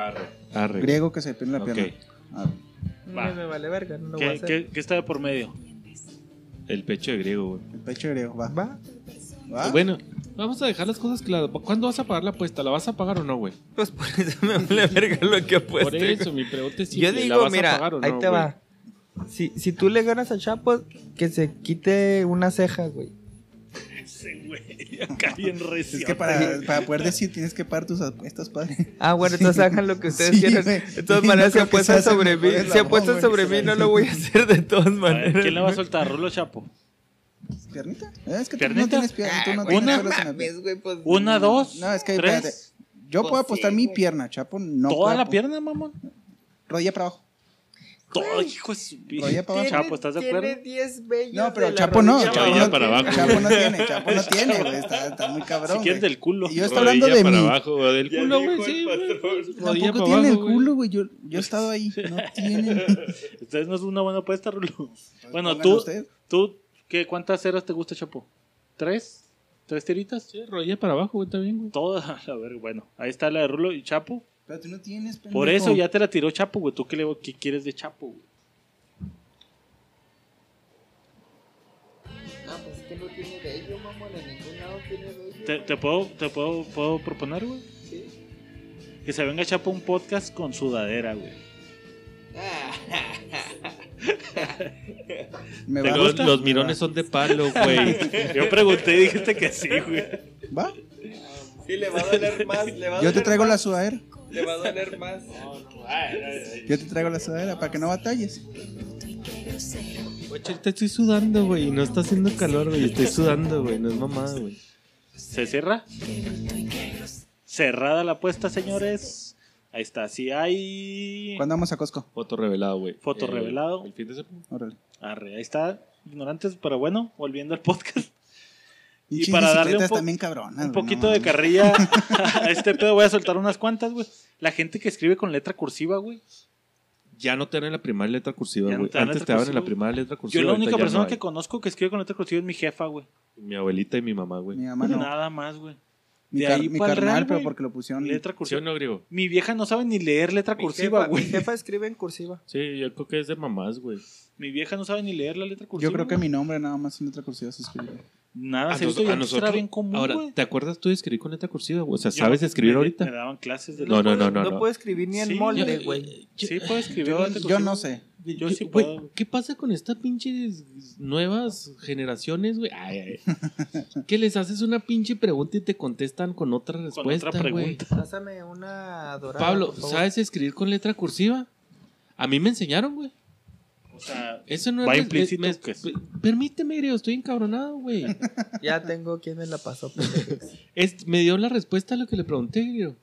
Arre. Griego que se depile la Ok. pierna. Arre. Va. Me, me vale verga, no lo voy a ¿Qué, hacer. qué, qué está de por medio? El pecho de griego, güey. El pecho griego, va. ¿Va? ¿Va? Bueno, vamos a dejar las cosas claras. ¿Cuándo vas a pagar la apuesta? ¿La vas a pagar o no, güey? Pues por eso me vale verga lo que apueste. Por eso, mi pregunta es Yo simple, ¿la digo, vas a mira, pagar o ahí no, te güey? va. Si, si tú le ganas a Chapo, que se quite una ceja, güey. Sí, güey. Acá bien recio. Es que para, para poder decir tienes que pagar tus apuestas, padre. Ah, bueno, entonces hagan lo que ustedes Sí, quieran. güey. De todas No maneras, si creo que apuestan sobre mí, si apuestan sobre se mí, la no lo voy a hacer de todas ver, maneras. ¿Quién le va a soltar? ¿Rulo Chapo? ¿Piernita? Eh, Es que tú ¿Piernita? no tienes pierna. Tú no Ah, tienes una- la güey, pues. ¿Una, dos? No, es que tres? espérate. Yo Pues puedo apostar sí, mi pierna, Chapo. No ¿Toda la pierna, mamón? Rodilla para abajo. Todo, hijo de su Rodilla para abajo. Chapo, ¿estás de acuerdo? Tiene 10 vellos No, pero de la Chapo no. rodilla Chapo Rodilla no, para abajo. Chapo no tiene, Chapo no tiene, güey. Está, está muy cabrón. Si quieres del culo. Y yo estoy hablando Rodilla de para mí. abajo, del culo, güey, sí. Rodilla Tampoco tiene el culo, güey. Yo, yo he estado ahí. No tiene. Entonces no es una buena apuesta, Rulo. Bueno, Pónganlo tú, ustedes. tú ¿Qué, ¿Cuántas ceras te gusta, Chapo? ¿Tres? ¿Tres tiritas? Sí, rolla para abajo, güey, está bien, güey. Todas. A ver, bueno. Ahí está la de Rulo y Chapo. Pero tú no tienes, Por pendejo. eso ya te la tiró Chapo, güey. ¿Tú qué, le, qué quieres de Chapo, güey? Ah, pues es que no tiene bello, mamón. En ningún lado tiene bello. ¿Te, te puedo, te puedo, puedo proponer, güey? Sí. Que se venga Chapo un podcast con sudadera, güey. ¿Me ¿Te va? Los, mirones son de palo, güey. Yo pregunté y dijiste que sí, güey. ¿Va? Sí, le va a doler más. Le va a Yo te traigo la sudadera. Le va a doler más. Yo te traigo la sudadera para que no batalles. Güey, ahorita estoy sudando, güey. No está haciendo calor, güey. Estoy sudando, güey. No es mamada, güey. ¿Se cierra? Cerrada la apuesta, señores. Ahí está. Si hay. ¿Cuándo vamos a Costco? Foto revelado, güey. Foto Eh, revelado. El fin de semana. Órale. Arre, ahí está. Ignorantes, pero bueno, volviendo al podcast. Y para darle un, bicicletas po- también cabronas, un güey, poquito no de carrilla a este pedo, voy a soltar unas cuantas, güey. La gente que escribe con letra cursiva, güey. Ya no te dan en la primera letra cursiva, no güey. Antes te daban en la primera letra cursiva. Yo la única persona no que conozco que escribe con letra cursiva es mi jefa, güey. Mi abuelita y mi mamá, güey. Mi mamá no. Nada más, güey. Mi, De car- ahí mi pa'l carnal, real, pero güey. porque lo pusieron. Letra ¿Sí o cursiva. no, griego? Mi vieja no sabe ni leer letra Mi cursiva, jefa, mi güey. jefa escribe en cursiva. Sí, yo creo que es de mamás, güey. Mi vieja no sabe ni leer la letra cursiva. Yo creo que güey. mi nombre nada más en letra cursiva se escribe. Nada, A, nos- a nosotros. era bien común, ahora. ¿te acuerdas tú de escribir con letra cursiva? O sea, Yo- ¿sabes escribir me- ahorita? Me daban clases de No, no, no, no. No puedo escribir ni en Sí, molde, güey. Sí, puedo escribir. Yo, no sé. Yo sí güey, puedo. ¿Qué pasa con estas pinches nuevas generaciones, güey? Ay, ay. que les haces una pinche pregunta y te contestan con otra respuesta, otra güey. pregunta. Pásame una dorada. Pablo. ¿sabes escribir con letra cursiva? A mí me enseñaron, güey. O sea, Eso no Va es... implícito me- que. Permíteme, Griego, estoy encabronado, güey. Ya tengo quien me la pasó. Es- me dio la respuesta a lo que le pregunté.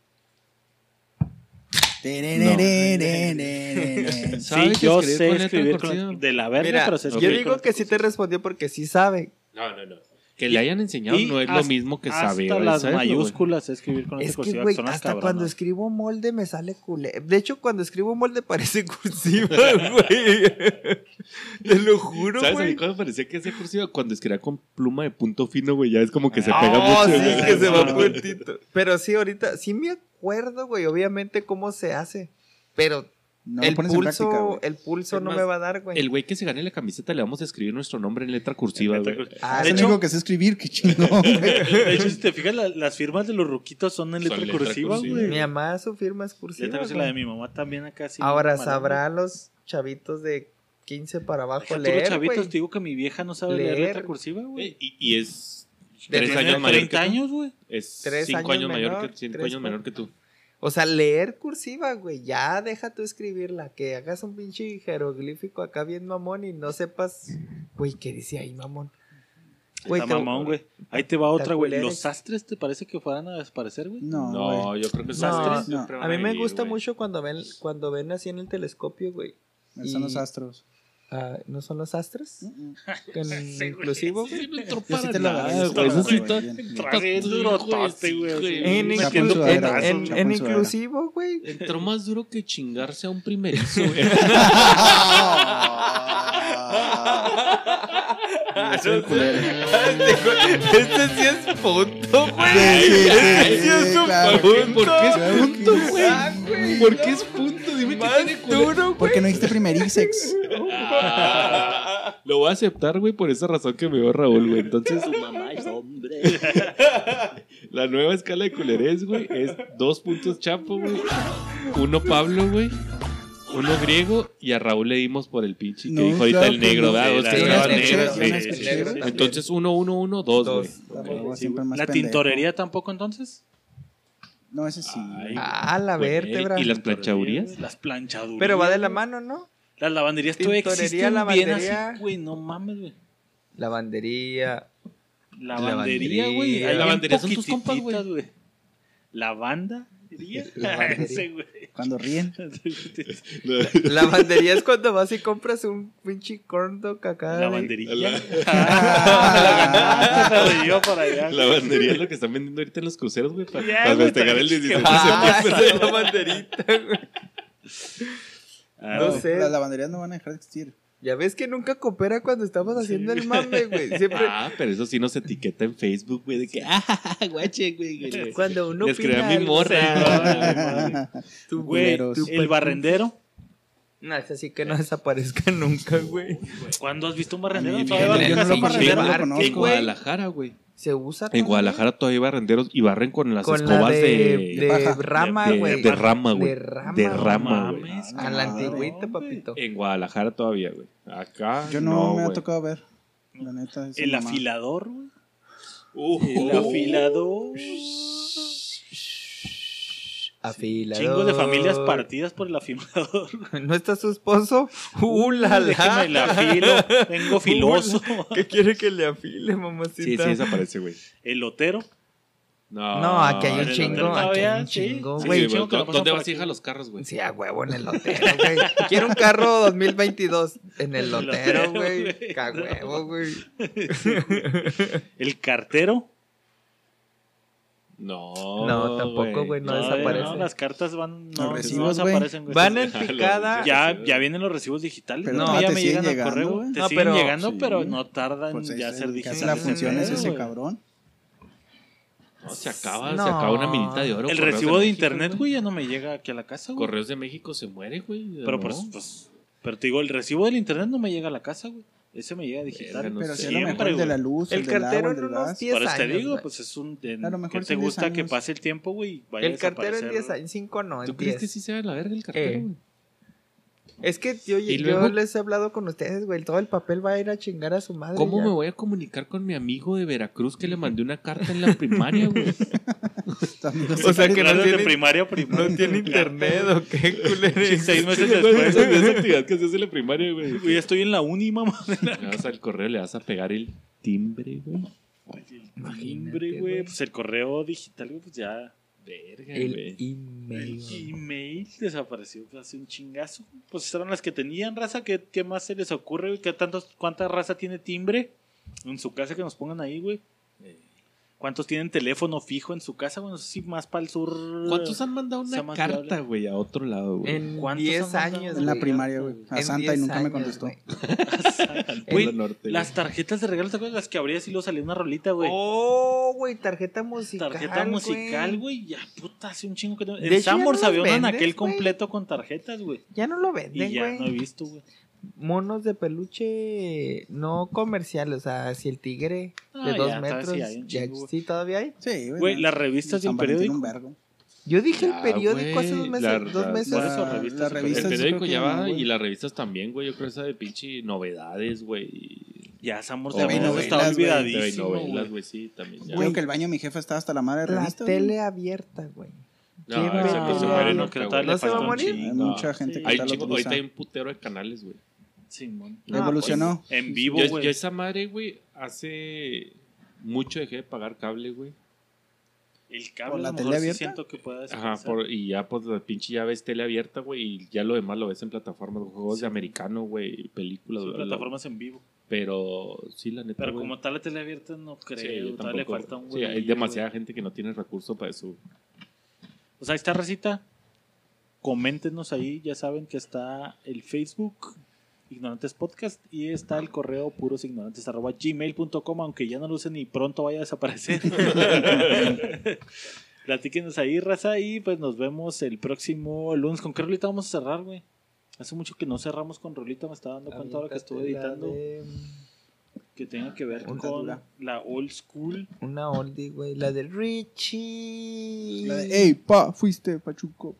Terererererere. sí, ¿Sabes yo sé escribir con, de la verga, Mira, pero sé yo digo que sí te respondió porque sí sabe. No, no, no. Que le hayan enseñado Y no es lo hasta- mismo que hasta saber. las saberlo, güey. mayúsculas escribir con Es que, güey, las hasta cuando escribo molde me sale culé. De hecho, cuando escribo molde parece cursiva, güey. Te lo juro, ¿Sabes a mí güey. cuando parecía que hacía cursiva? Cuando escribía con pluma de punto fino, güey, ya es como que se pega Oh, mucho. sí, güey. que se va puntito. Pero sí, ahorita, sí me acuerdo, güey, obviamente cómo se hace. Pero No el pones en pulso, práctica, güey. el pulso Es no me va a dar, güey. El güey que se gane la camiseta le vamos a escribir nuestro nombre en letra cursiva, En güey. Ah, Es único que sé escribir, qué chingón. De hecho, si te fijas, la- las firmas de los ruquitos son en Son letra letra cursiva, güey. Mi mamá su firma es cursiva. Letra cursiva, la de mi mamá también acá sí. Ahora sabrán los chavitos de 15 para abajo Deja leer, los chavitos, te digo que mi vieja no sabe leer, Leer. letra cursiva, güey. Y, y es De tres años mayor 30 que tú. años, güey. Es Tres cinco años años, mayor que cinco años menor que tú. O sea, leer cursiva, güey. Ya deja tú escribirla. Que hagas un pinche jeroglífico acá bien mamón y no sepas, güey, ¿qué dice ahí, mamón? Güey, Está mamón, güey. Ahí te va otra, güey. ¿Los sastres te parece que fueran a desaparecer, güey? No, No, güey. yo creo que No, sastres no. van A mí me gusta güey. mucho cuando ven, cuando ven así en el telescopio, güey. Son los astros. Ah, ¿No son los astres? Mm, En inclusivo, güey. En, inclusivo, güey. Entró más duro que chingarse a un primerizo, güey. Este sí es punto, güey. Sí, Este sí es un claro. punto. ¿Por qué es que punto, güey? Ah. ¿Por qué es punto? Dime qué Más tiene duro, güey. Porque no dijiste primerixex. Ah, Lo voy a aceptar, güey, por esa razón que me dio Raúl, güey. Entonces, la nueva escala de culerés, güey, es dos puntos Chapo, güey. Uno Pablo, güey. Uno griego y a Raúl le dimos por el pinche que No, dijo ahorita claro el negro. Entonces, uno, uno, uno, dos, güey. Dos. Luego siempre más ¿La pendejo. tintorería tampoco entonces? No, ese sí. Ay, Ah, la Güey, vértebra. ¿Y las planchadurías? Las planchadurías. Pero va de la mano, ¿no? Las lavanderías todavía existen bien lavandería. así, güey. No mames, güey. Lavandería. Lavandería, güey. Lavandería. Hay Lavandería bien son tus compas, güey. Lavanda. Lavandería. Ese. Cuando ríen. Lavandería es cuando vas y compras un pinche corn dog acá. de- Lavandería. La- Ah, la allá. Lavandería es lo que están vendiendo ahorita en los cruceros, güey, para, festejar el también, 17 de Ah, septiembre. esa lavanderita, güey. Ah, No sé. Las lavanderías no van a dejar de existir. Ya ves que nunca coopera cuando estamos haciendo el mame, güey. Siempre. Ah, pero eso sí nos etiqueta en Facebook, güey, de que, ah, guache, güey. güey. Cuando uno Les creé a opina mi morra. tú, Güey, el barrendero. No, es así que no desaparezca nunca, güey. ¿Cuándo has visto un barrendero? Yo no lo barrendero. conozco, bar, lo ¿qué, En? Guadalajara, güey. Se usa En? Guadalajara todavía hay barrenderos y barren con las con la escobas de, de, de paja. rama, de- güey. de rama, güey. De rama. De rama, güey. Mames, A la Madre. antigüita, papito. En Guadalajara todavía, güey. Acá. Yo no, me ha tocado ver. La neta. esa El afilador, güey. Uh, El afilador. Afilador. Chingo de familias partidas por el afilador. ¿No está su esposo? ¡Uh, la, la! Déjeme el afilo. Vengo filoso. ¿Qué quiere que le afile, mamacita? Sí, sí, desaparece, güey. El lotero. No, No, aquí hay un chingo, aquí hay un sí. chingo, güey. Sí, chingo güey. que lo ¿Dó- pasan ¿Dónde vas a ir a los carros, güey? Sí, a huevo en el lotero, güey. Quiero un carro 2022 en el lotero, güey. A huevo, güey. El cartero. No. No, tampoco, güey, no No, desaparece. no, las cartas van. No, Los recibos, no güey. desaparecen, güey. Van en picada. Ya, ya vienen los recibos digitales. Pero no, no, ya te me siguen llegan al llegando, correo. güey. Te No, siguen pero- llegando, Sí. pero no tardan Pues ya ser digitales. hace la función es ese cabrón. No, se acaba, No. se acaba una minita de oro. El Correos recibo de México, internet, güey, ya no me llega aquí a la casa, güey. Correos de México se muere, güey. Pero, No. pues, pues, pero te digo, el recibo del internet no me llega a la casa, güey. Ese me llega digital. Verga, no Pero sé. si a lo mejor el de la güey. luz, El el, del agua, cartero el en unos gas. 10 Por eso te años, digo, güey. pues es un. en- A lo mejor que te en 10 gusta que años. pase el tiempo, güey. El cartero en desaparecer. 10 años, 5 no, ¿Tú en crees que 10. sí se va a la verga el cartero, Eh. Es que yo, Y yo luego- les he hablado con ustedes, güey. Todo el papel va a ir a chingar a su madre. ¿Cómo ya. me voy a comunicar con mi amigo de Veracruz que le mandé una carta en la primaria, güey? O sea, se- que no Claro, de tiene- primaria primaria. No tiene internet o qué, culero. Sí, seis meses después. esa actividad que haces en la primaria, güey. Estoy en la uni, mamá. Le vas al correo, le vas a pegar el timbre, güey. Imagínate, Timbre, güey. güey. Pues el correo digital, güey, pues ya. Verga, El güey. email. El email desapareció hace un chingazo. Pues estas eran las que tenían raza. ¿Qué, qué más se les ocurre, güey? ¿Qué tantos, ¿Cuánta raza tiene timbre en su casa que nos pongan ahí, güey? ¿Cuántos tienen teléfono fijo en su casa? Bueno, no sé si más para el sur. ¿Cuántos han mandado una carta, güey, a otro lado, güey? En ¿Cuántos 10 han mandado? años. En la güey. primaria, güey. A En Santa y 10 nunca me años, contestó. güey. Al Güey, Polo Norte, güey. Las tarjetas de regalo, ¿te acuerdas? Las que abrías y luego salía una rolita, güey. Oh, güey, tarjeta musical. Tarjeta musical, güey. Ya, puta, hace un chingo que no. En Sambors no había vendes, aquel güey. completo con tarjetas, güey. Ya no lo Y venden, ya no he güey. visto, güey. Monos de peluche no comerciales. O sea, si el tigre Ah, de ya, 2 todavía metros. sí ya, sí, todavía hay. Sí, Güey, las revistas de un periódico. un. Yo dije Ya, el periódico hace dos meses. la- dos la- meses. Por eso, La- revistas la y El revista periódico que ya va y las revistas también, güey. Yo creo esa de pinche novedades, güey. Ya también novelas, está olvidadísimo, novelas, güey. sí, también. Ya. Creo que el baño de mi jefa estaba hasta la madre de La güey. abierta, güey. No, no No, que ¿No se va a morir? Hay mucha gente que ahorita hay un putero de canales, güey. Simón. No, Evolucionó. En vivo, Yo, güey. yo esa madre, güey, hace mucho dejé de pagar cable, güey. El cable, ¿Por la tele mejor sí abierta? siento que pueda Ajá, por, y ya pues la pinche ya ves tele abierta, güey, y ya lo demás lo ves en plataformas, juegos de americano, güey, películas, Sí, bla, plataformas en vivo. Pero sí, la neta, Pero güey. como tal, la tele abierta no creo. Sí, todavía le falta un Sí, hay demasiada güey. gente que no tiene recursos para eso. Pues ahí está, Recita. Coméntenos ahí. Ya saben que está el Facebook Ignorantes Podcast y está el correo purosignorantes arroba gmail.com, aunque ya no lo usen y pronto vaya a desaparecer. Platíquenos ahí, raza, y pues nos vemos el próximo lunes. ¿Con qué rolita vamos a cerrar, güey? Hace mucho que no cerramos con rolita, me estaba dando cuenta ahora que estuve editando de- que tenga que ver Una con dura. la old school. Una oldie, güey. La de Richie. La de, ey, pa, fuiste, Pachuco.